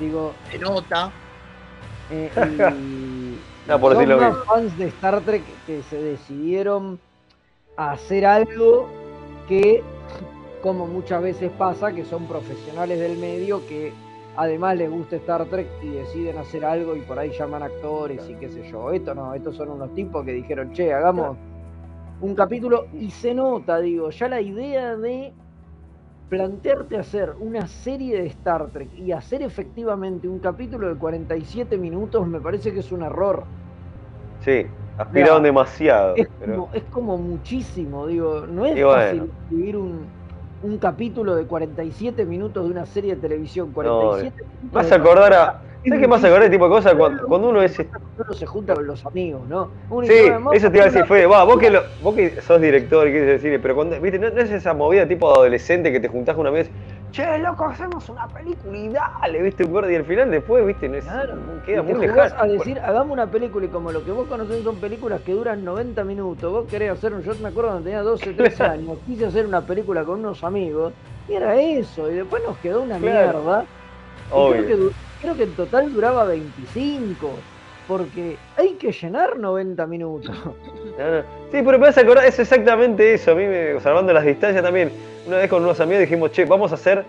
Digo, Se nota. eh, y No, por son decirlo más bien. fans de Star Trek que se decidieron a hacer algo que, como muchas veces pasa, que son profesionales del medio que además les gusta Star Trek y deciden hacer algo y por ahí llaman actores y qué sé yo. Esto no, estos son unos tipos que dijeron, che, hagamos, un capítulo y se nota, digo, ya la idea de plantearte hacer una serie de Star Trek y hacer efectivamente un capítulo de 47 minutos me parece que es un error. Sí, aspiraron Ya. demasiado. Es, pero- como, es como muchísimo, digo, no es Y bueno. fácil escribir un, un capítulo de 47 minutos de una serie de televisión. 47 minutos Vas de a acordar a. ¿Sabes qué más acordar de tipo de cosas? Cuando, cuando uno es. Uno se junta con los amigos, ¿no? Uno Sí, dice, "Vamos eso te iba a decir, Fede. Va, vos que, lo- vos que sos director y quieres decir, pero cuando, viste, no, no es esa movida tipo adolescente que te juntás con una vez, che, loco, hacemos una película y dale, viste, un gordo, y al final después, viste, no es, Claro. queda Y te muy lejano. a decir, hagamos una película y como lo que vos conocés son películas que duran 90 minutos, vos querés hacer un, yo me acuerdo cuando tenía 12, 13 años, quise hacer una película con unos amigos y era eso, y después nos quedó una Claro. mierda. Creo, que, creo que en total duraba 25, porque hay que llenar 90 minutos. Sí, pero me hace acordar, es exactamente eso. A mí, me, salvando las distancias también, una vez con unos amigos dijimos, che, vamos a hacer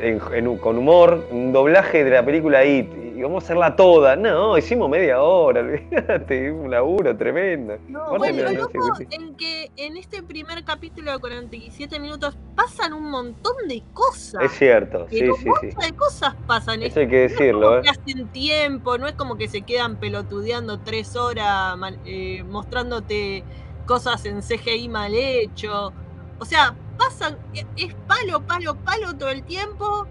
en- en un- con humor un doblaje de la película It y vamos a hacerla toda. No, hicimos media hora, olvídate, un laburo tremendo. Aparte, Bueno, lo no loco en que en este primer capítulo de 47 minutos pasan un montón de cosas. Es cierto, sí, sí, sí. monta de cosas pasan. Eso hay que decirlo, no ¿eh? es como que hacen tiempo, no es como que se quedan pelotudeando tres horas eh, mostrándote cosas en CGI mal hecho. O sea, pasan, e- es palo, palo, palo todo el tiempo.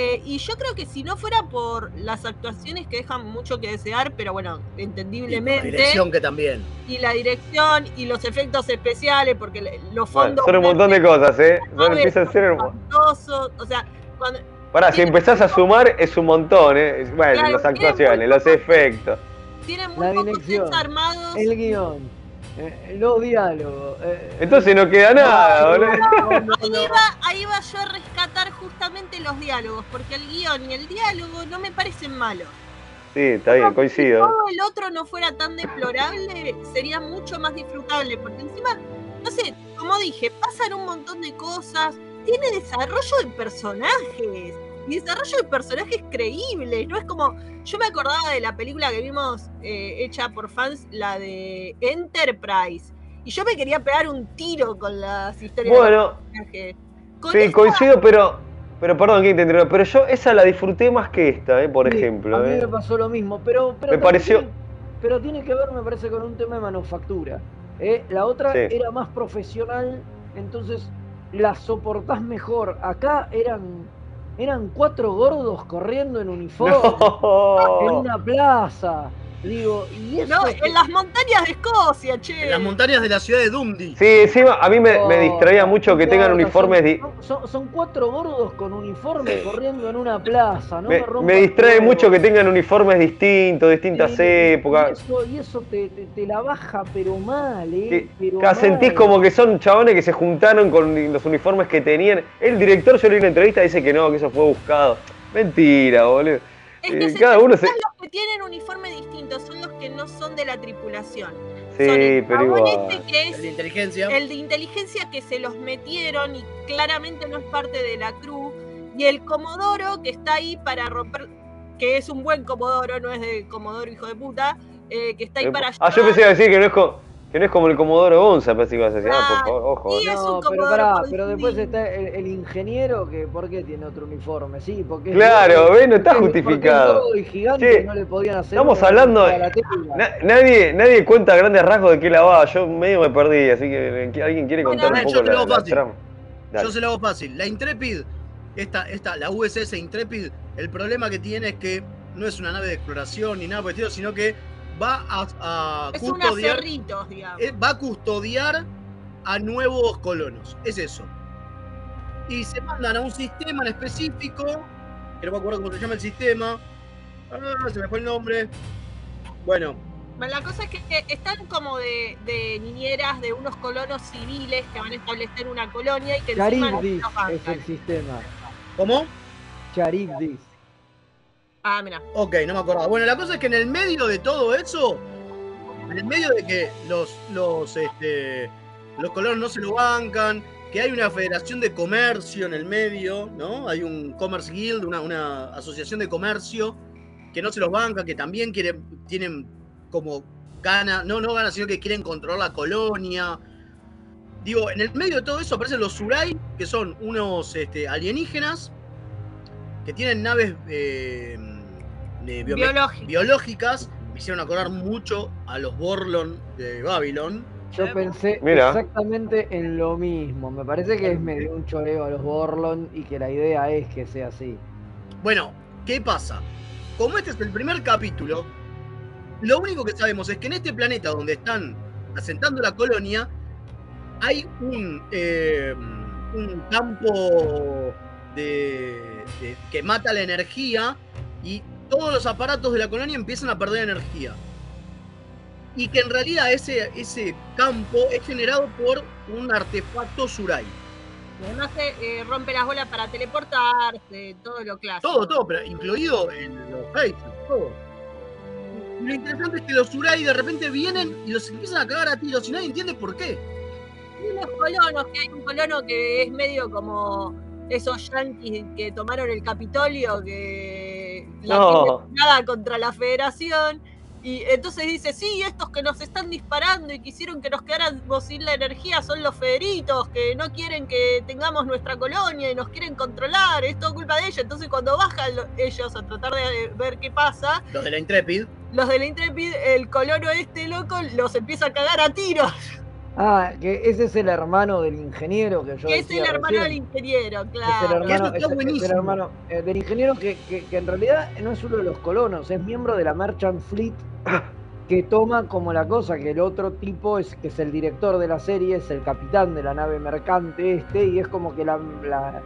eh, y yo creo que si no fuera por las actuaciones que dejan mucho que desear, pero bueno, La entendiblemente. dirección que también. y la dirección y los efectos especiales, porque los Bueno, fondos son un montón de cosas, ¿eh? Son, a ser... o sea, cuando Pará, si empezás a sumar es un montón, ¿eh? Bueno, Claro, las actuaciones, los efectos. tienen La muy pocos dirección, sets armados. el guion, eh, los diálogos. eh, Entonces no queda nada, boludo. Ahí va, ahí va yo a rescatar justamente los diálogos, porque el guion y el diálogo no me parecen malos. Sí, está bien, Si coincido. todo el otro no fuera tan deplorable, sería mucho más disfrutable, porque encima, no sé, como dije, pasan un montón de cosas, tiene desarrollo de personajes, y desarrollo de personajes creíbles, no es como, yo me acordaba de la película que vimos eh, hecha por fans, la de Enterprise, y yo me quería pegar un tiro con las historias de Bueno, los personajes. Con sí, esta- coincido, pero... Pero perdón que te pero yo esa la disfruté más que esta, ¿eh? Por Sí, ejemplo, A mí ¿eh? me pasó lo mismo, pero, pero Me pareció- tiene- pero tiene que ver, me parece, con un tema de manufactura. ¿eh? La otra Sí. era más profesional, entonces la soportás mejor. Acá eran, eran cuatro gordos corriendo en uniforme, en una plaza. Digo, y eso. No, en las montañas de Escocia, che. En las montañas de la ciudad de Dundee. Sí, encima a mí me, me No, distraía mucho que tengan uniformes... Son, di- son- cuatro gordos con uniforme corriendo en una plaza. No me, Me, distrae mucho que tengan uniformes distintos, distintas Sí, épocas. Y eso, y eso te, te- te la baja, pero mal, ¿eh? Que, pero que sentís como que son chabones que se juntaron con los uniformes que tenían. El director, yo leí una entrevista, dice que no, que eso fue buscado. Mentira, boludo. Es Eh, que se cada uno se. los que tienen uniforme distinto son los que no son de la tripulación. Sí, son el pero igual. este que es El de inteligencia. el de inteligencia que se los metieron y claramente no es parte de la crew. Y el Comodoro que está ahí para romper, que es un buen Comodoro, no es de Comodoro hijo de puta, eh, que está ahí Eh, para Ah, yo pensé que iba a decir que no es, co- que no es como el Comodoro Gonza, pensé que ibas a decir. Ah, por favor, ojo. y es un No, pero pará, pero después está el, el ingeniero que, ¿por qué tiene otro uniforme? Sí, porque Claro, ¿ves? No está justificado. gordo y gigante Che, y no le podían hacer estamos hablando de- la. Na- nadie, nadie cuenta grandes rasgos de qué la va. Yo medio me perdí, así que eh, alguien quiere Bueno, contar a un poco yo la, hago la fácil. trama. Yo se lo hago fácil. La Intrepid, esta, esta, la USS Intrepid, el problema que tiene es que no es una nave de exploración ni nada por el estilo, sino que va a, a Es custodiar, cerritos, digamos. eh, va a custodiar a nuevos colonos. Es eso. Y se mandan a un sistema en específico, que no me acuerdo cómo se llama el sistema. Ah, se me fue el nombre. Bueno, Bueno, La cosa es que están como de, de niñeras de unos colonos civiles que van a establecer una colonia y que encima no Charibdis los bancan. es el sistema. ¿cómo? Charibdis. Ah. Ok, no me acordaba. Bueno, la cosa es que en el medio de todo eso, en el medio de que los, los, este, los colonos no se lo bancan, que hay una federación de comercio en el medio, ¿no? Hay un Commerce Guild, una, una asociación de comercio que no se los banca, que también quieren, tienen como gana, no, no gana, sino que quieren controlar la colonia. Digo, en el medio de todo eso aparecen los Surai, que son unos este, alienígenas que tienen naves eh, bio- Biológicas. biológicas. Me hicieron acordar mucho a los Borlon de Babylon. Yo pensé Mira. exactamente en lo mismo. Me parece que es medio un choreo a los Borlon y que la idea es que sea así. Bueno, ¿qué pasa? Como este es el primer capítulo, lo único que sabemos es que en este planeta donde están asentando la colonia, hay un, eh, un campo de, de- que mata la energía y todos los aparatos de la colonia empiezan a perder energía. Y que en realidad ese, ese campo es generado por un artefacto Surai. Y Además se eh, rompe las bolas para teleportarse, todo lo clásico. Todo, todo, pero incluido en los faces, todo. Y lo interesante es que los Surai de repente vienen y los empiezan a cagar a tiros y nadie entiende por qué. Y los colonos, que hay un colono que es medio como esos yanquis que tomaron el Capitolio, que la No. nada contra la federación. Y entonces dice, sí, estos que nos están disparando y quisieron que nos quedáramos sin la energía son los federitos, que no quieren que tengamos nuestra colonia y nos quieren controlar, es todo culpa de ellos. Entonces cuando bajan lo- ellos a tratar de ver qué pasa, Los de la Intrepid. los de la Intrepid, el colono este loco los empieza a cagar a tiros. Ah, que ese es el hermano del ingeniero que yo Que es el hermano del ingeniero, Es el claro. Eso es- es el hermano, eh, del ingeniero que, que- que en realidad no es uno de los colonos, es miembro de la Merchant Fleet que toma como la cosa que el otro tipo es que es el director de la serie, es el capitán de la nave mercante este y es como que la, la,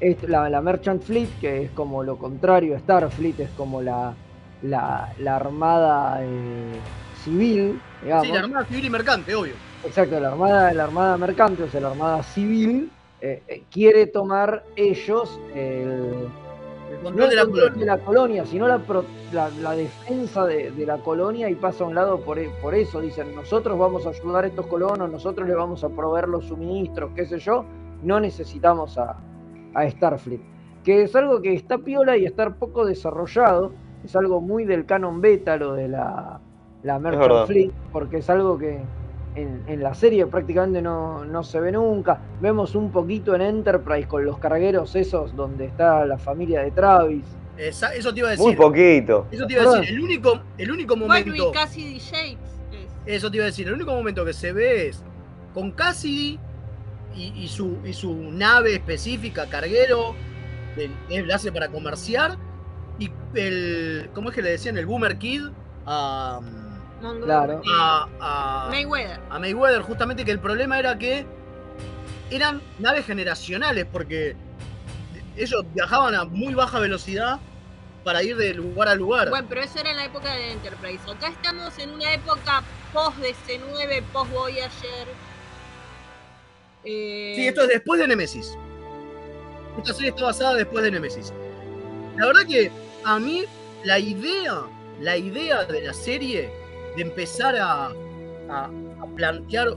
es la, la Merchant Fleet, que es como lo contrario, Starfleet es como la, la, la armada eh, civil, digamos. Sí, la Armada Civil y Mercante, obvio. Exacto, la armada, la armada mercante, o sea, la armada civil, eh, eh, quiere tomar ellos el, El no control el de la control colonia. de la colonia, sino la, pro- la, la defensa de, de la colonia y pasa a un lado por, por eso. Dicen, nosotros vamos a ayudar a estos colonos, nosotros les vamos a proveer los suministros, qué sé yo, no necesitamos a, a Starfleet. Que es algo que está piola y está poco desarrollado, es algo muy del canon beta lo de la, la. Merchant Fleet, porque es algo que en, en la serie prácticamente no, no se ve nunca. Vemos un poquito en Enterprise con los cargueros esos donde está la familia de Travis. Esa- eso te iba a decir. Muy poquito. Eso te iba a decir. El único, el único Bueno, momento. y Cassidy Shakes. es- Eso te iba a decir. El único momento que se ve es con Cassidy y, y su, y su nave específica, carguero, la hace para comerciar. Y el. ¿Cómo es que le decían? El Boomer Kid a. Mongo- Claro. a, a- Mayweather. a Mayweather, justamente que el problema era que eran naves generacionales, porque ellos viajaban a muy baja velocidad para ir de lugar a lugar. Bueno, pero eso era en la época de Enterprise. Acá estamos en una época post DC9, post Voyager. Eh, Sí, esto es después de Nemesis. Esta serie está basada después de Nemesis. La verdad que a mí la idea, la idea de la serie de empezar a, a- a plantear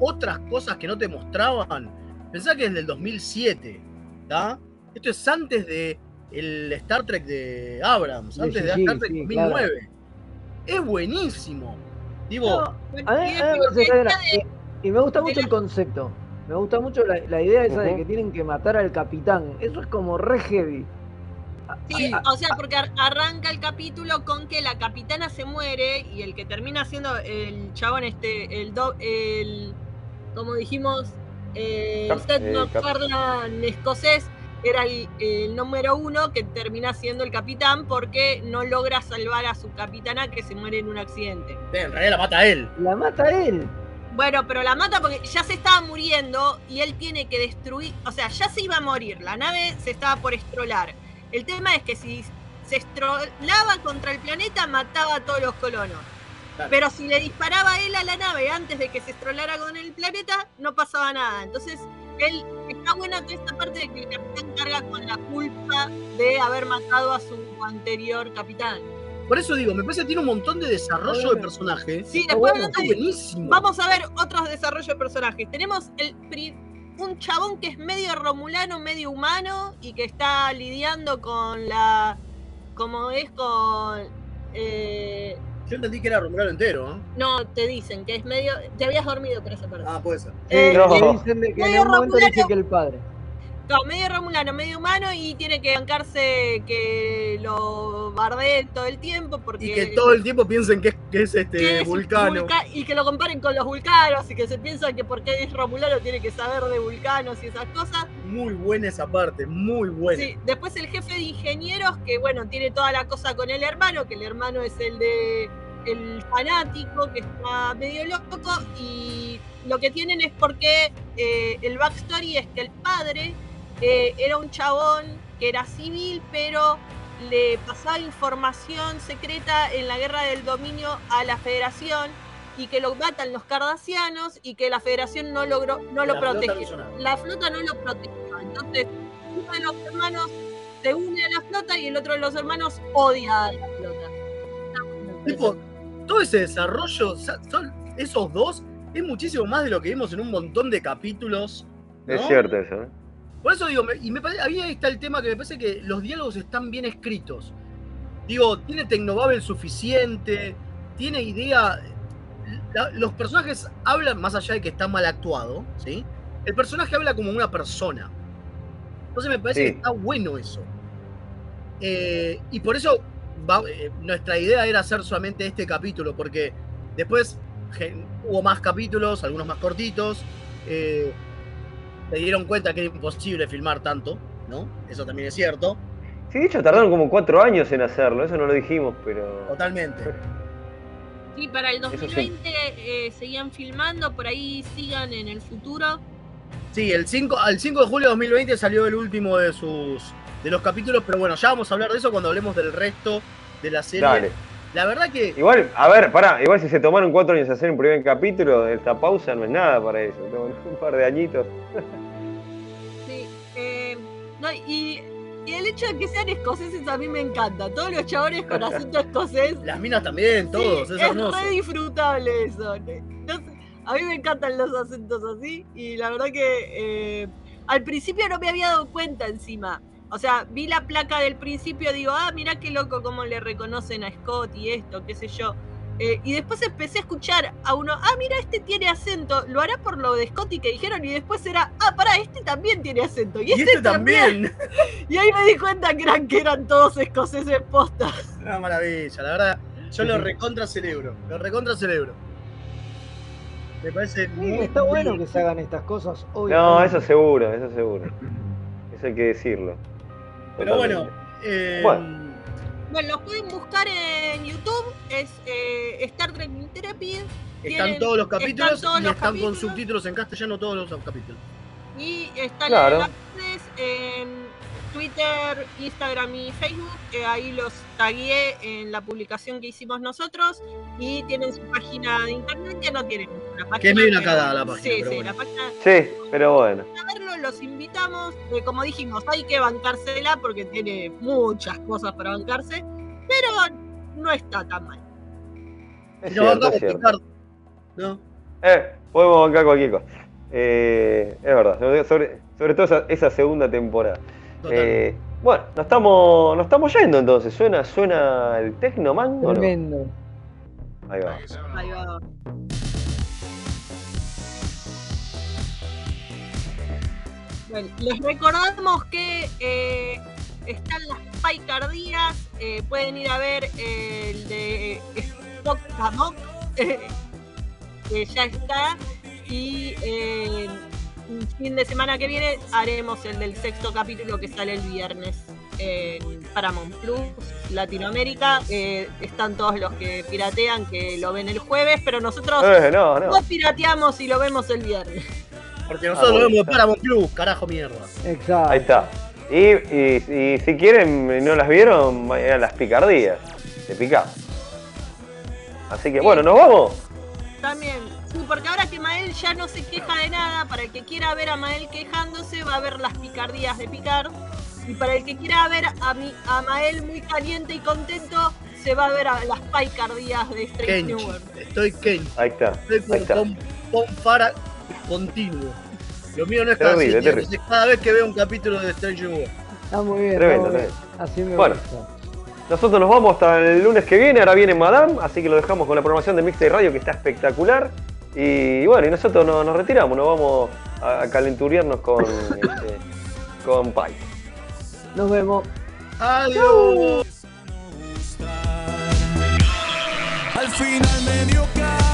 otras cosas que no te mostraban, pensá que es del 2007, ¿tá? Esto es antes de el Star Trek de Abrams, antes de Star Trek sí, 2009. Es buenísimo. Digo, no, A y a me de- y, y gusta mucho la- el concepto. Me gusta mucho la, la idea esa de que tienen que matar al capitán. Eso es como re heavy. Sí, Ah, o sea, porque ar- arranca el capítulo con que la capitana se muere y el que termina siendo el chabón este, el do, el como dijimos, el Cap- Seth eh, MacFarlane escocés era el, el número uno que termina siendo el capitán porque no logra salvar a su capitana que se muere en un accidente. en realidad la mata a él. La mata él. Bueno, pero la mata porque ya se estaba muriendo y él tiene que destruir, o sea, ya se iba a morir, la nave se estaba por estrolar. El tema es que si se estrolaba contra el planeta, mataba a todos los colonos. Claro. Pero si le disparaba él a la nave antes de que se estrolara con el planeta, no pasaba nada. Entonces, él está buena toda esta parte de que el capitán carga con la culpa de haber matado a su anterior capitán. Por eso digo, me parece que tiene un montón de desarrollo de personaje. Sí, después bueno, de- buenísimo. Vamos a ver otros desarrollos de personajes. Tenemos el pri- un chabón que es medio romulano, medio humano y que está lidiando con la. como es con. eh, Yo entendí que era Romulano entero, ¿no? No, te dicen que es medio. Te habías dormido por esa parte. Ah, puede ser. Eh, no. eh, dicen de que en un momento dice que el padre. No, medio romulano, medio humano y tiene que bancarse que lo bardeen todo el tiempo porque. Y que todo el tiempo piensen que es, que es este que es vulcano. vulca- y que lo comparen con los vulcanos y que se piensan que porque es romulano tiene que saber de vulcanos y esas cosas. Muy buena esa parte, muy buena. Sí, después el jefe de ingenieros que bueno, tiene toda la cosa con el hermano, que el hermano es el de el fanático que está medio loco y lo que tienen es porque eh, el backstory es que el padre eh, era un chabón que era civil pero le pasaba información secreta en la guerra del dominio a la federación y que lo matan los cardasianos y que la federación no logró no lo La flota no protegió la flota no lo protegió entonces uno de los hermanos se une a la flota y el otro de los hermanos odia a la flota Tipo, todo ese desarrollo, sa- son esos dos, es muchísimo más de lo que vimos en un montón de capítulos. ¿no? Es cierto eso, ¿eh? Por eso digo, y me parece, ahí está el tema que me parece que los diálogos están bien escritos. Digo, tiene Tecnobabel suficiente, tiene idea. la- los personajes hablan, más allá de que está mal actuado, ¿sí? El personaje habla como una persona. Entonces me parece Sí. que está bueno eso. Eh, y por eso va- eh, nuestra idea era hacer solamente este capítulo, porque después gen- hubo más capítulos, algunos más cortitos. eh, se dieron cuenta que era imposible filmar tanto, ¿no? Eso también es cierto. Sí, de hecho tardaron como cuatro años en hacerlo, eso no lo dijimos, pero. Totalmente. Sí, para el Eso sí. 2020 eh, seguían filmando, por ahí sigan en el futuro. Sí, el 5, al 5 de julio de 2020 salió el último de sus de los capítulos, pero bueno, ya vamos a hablar de eso cuando hablemos del resto de la serie. Dale. La verdad que Igual, a ver, pará, igual si se tomaron cuatro años hacer un primer capítulo, esta pausa no es nada para eso. tengo Un par de añitos. Sí, eh, no, y, y el hecho de que sean escoceses a mí me encanta. Todos los chabones con acento escocés. las minas también, todos, Sí, es es hermoso. re disfrutable eso. No sé, a mí me encantan los acentos así y la verdad que eh, al principio no me había dado cuenta encima. O sea, vi la placa del principio, digo, ah, mirá qué loco cómo le reconocen a Scott y esto, qué sé yo. Eh, y después empecé a escuchar a uno, ah, mira, este tiene acento, lo hará por lo de Scott y que dijeron, y después era, ah, pará, este también tiene acento, y Y este, este también. Y ahí me di cuenta que eran, que eran todos escoceses postas. Una maravilla, la verdad. Yo lo recontra celebro, lo recontra celebro. Me parece Sí, muy está bueno que se hagan estas cosas. No, obviamente. eso seguro, eso seguro. Eso hay que decirlo. Pero bueno, eh, Bueno. Bueno, los pueden buscar en YouTube, es eh, Star Trek Intrepid. están tienen- todos los están capítulos todos y los están capítulos. con subtítulos en castellano todos los capítulos. Y están Claro. en Twitter, Instagram y Facebook. que ahí los tagué en la publicación que hicimos nosotros. Y tienen su página de internet que no tienen una página. Que es medio una cagada la página, Sí, pero sí, bueno. la página. Sí, pero bueno. A verlo, los invitamos. Eh, como dijimos, hay que bancársela porque tiene muchas cosas para bancarse. Pero no está tan mal. Es nos cierto, es ¿no? Eh, podemos bancar cualquier cosa. Eh, es verdad, sobre, sobre, sobre todo esa, esa segunda temporada. Eh, bueno, nos estamos, nos estamos yendo entonces. ¿Suena, suena el Tecnoman o no? Tremendo. Ahí va. Ahí va. Bueno, les recordamos que eh, están las paicardías, eh, pueden ir a ver el de Amok, eh, que ya está, y eh, fin de semana que viene haremos el del sexto capítulo que sale el viernes en Paramount Plus Latinoamérica. Eh, están todos los que piratean que lo ven el jueves, pero nosotros Eh, no, no. no pirateamos y lo vemos el viernes. Porque nosotros Ah, lo vemos de Paramount Plus, carajo mierda. Exacto. Ahí está. Y, y- y si quieren y no las vieron, vayan a las picardías. De picar. Así que bueno, ¿nos vamos? También, porque ahora que Mael ya no se queja de nada, para el que quiera ver a Mael quejándose, va a ver las picardías de Picard. Y para el que quiera ver a, mi, a Mael muy caliente y contento, se va a ver a las picardías de Strange. New World. Estoy Kenchi. Ahí está. Estoy Ahí con, está. con, con Fara continuo. Lo mío no es cada es cada vez que veo un capítulo de Strange New World. Está muy bien. Tremendo, muy bien. Así me Bueno. gusta. Nosotros nos vamos hasta el lunes que viene, ahora viene Madame, así que lo dejamos con la programación de Mixtape Radio que está espectacular. Y bueno, y nosotros nos, nos retiramos, nos vamos a, a calenturiarnos con, este, con Pai. Nos vemos. Adiós. Al final me dio cara.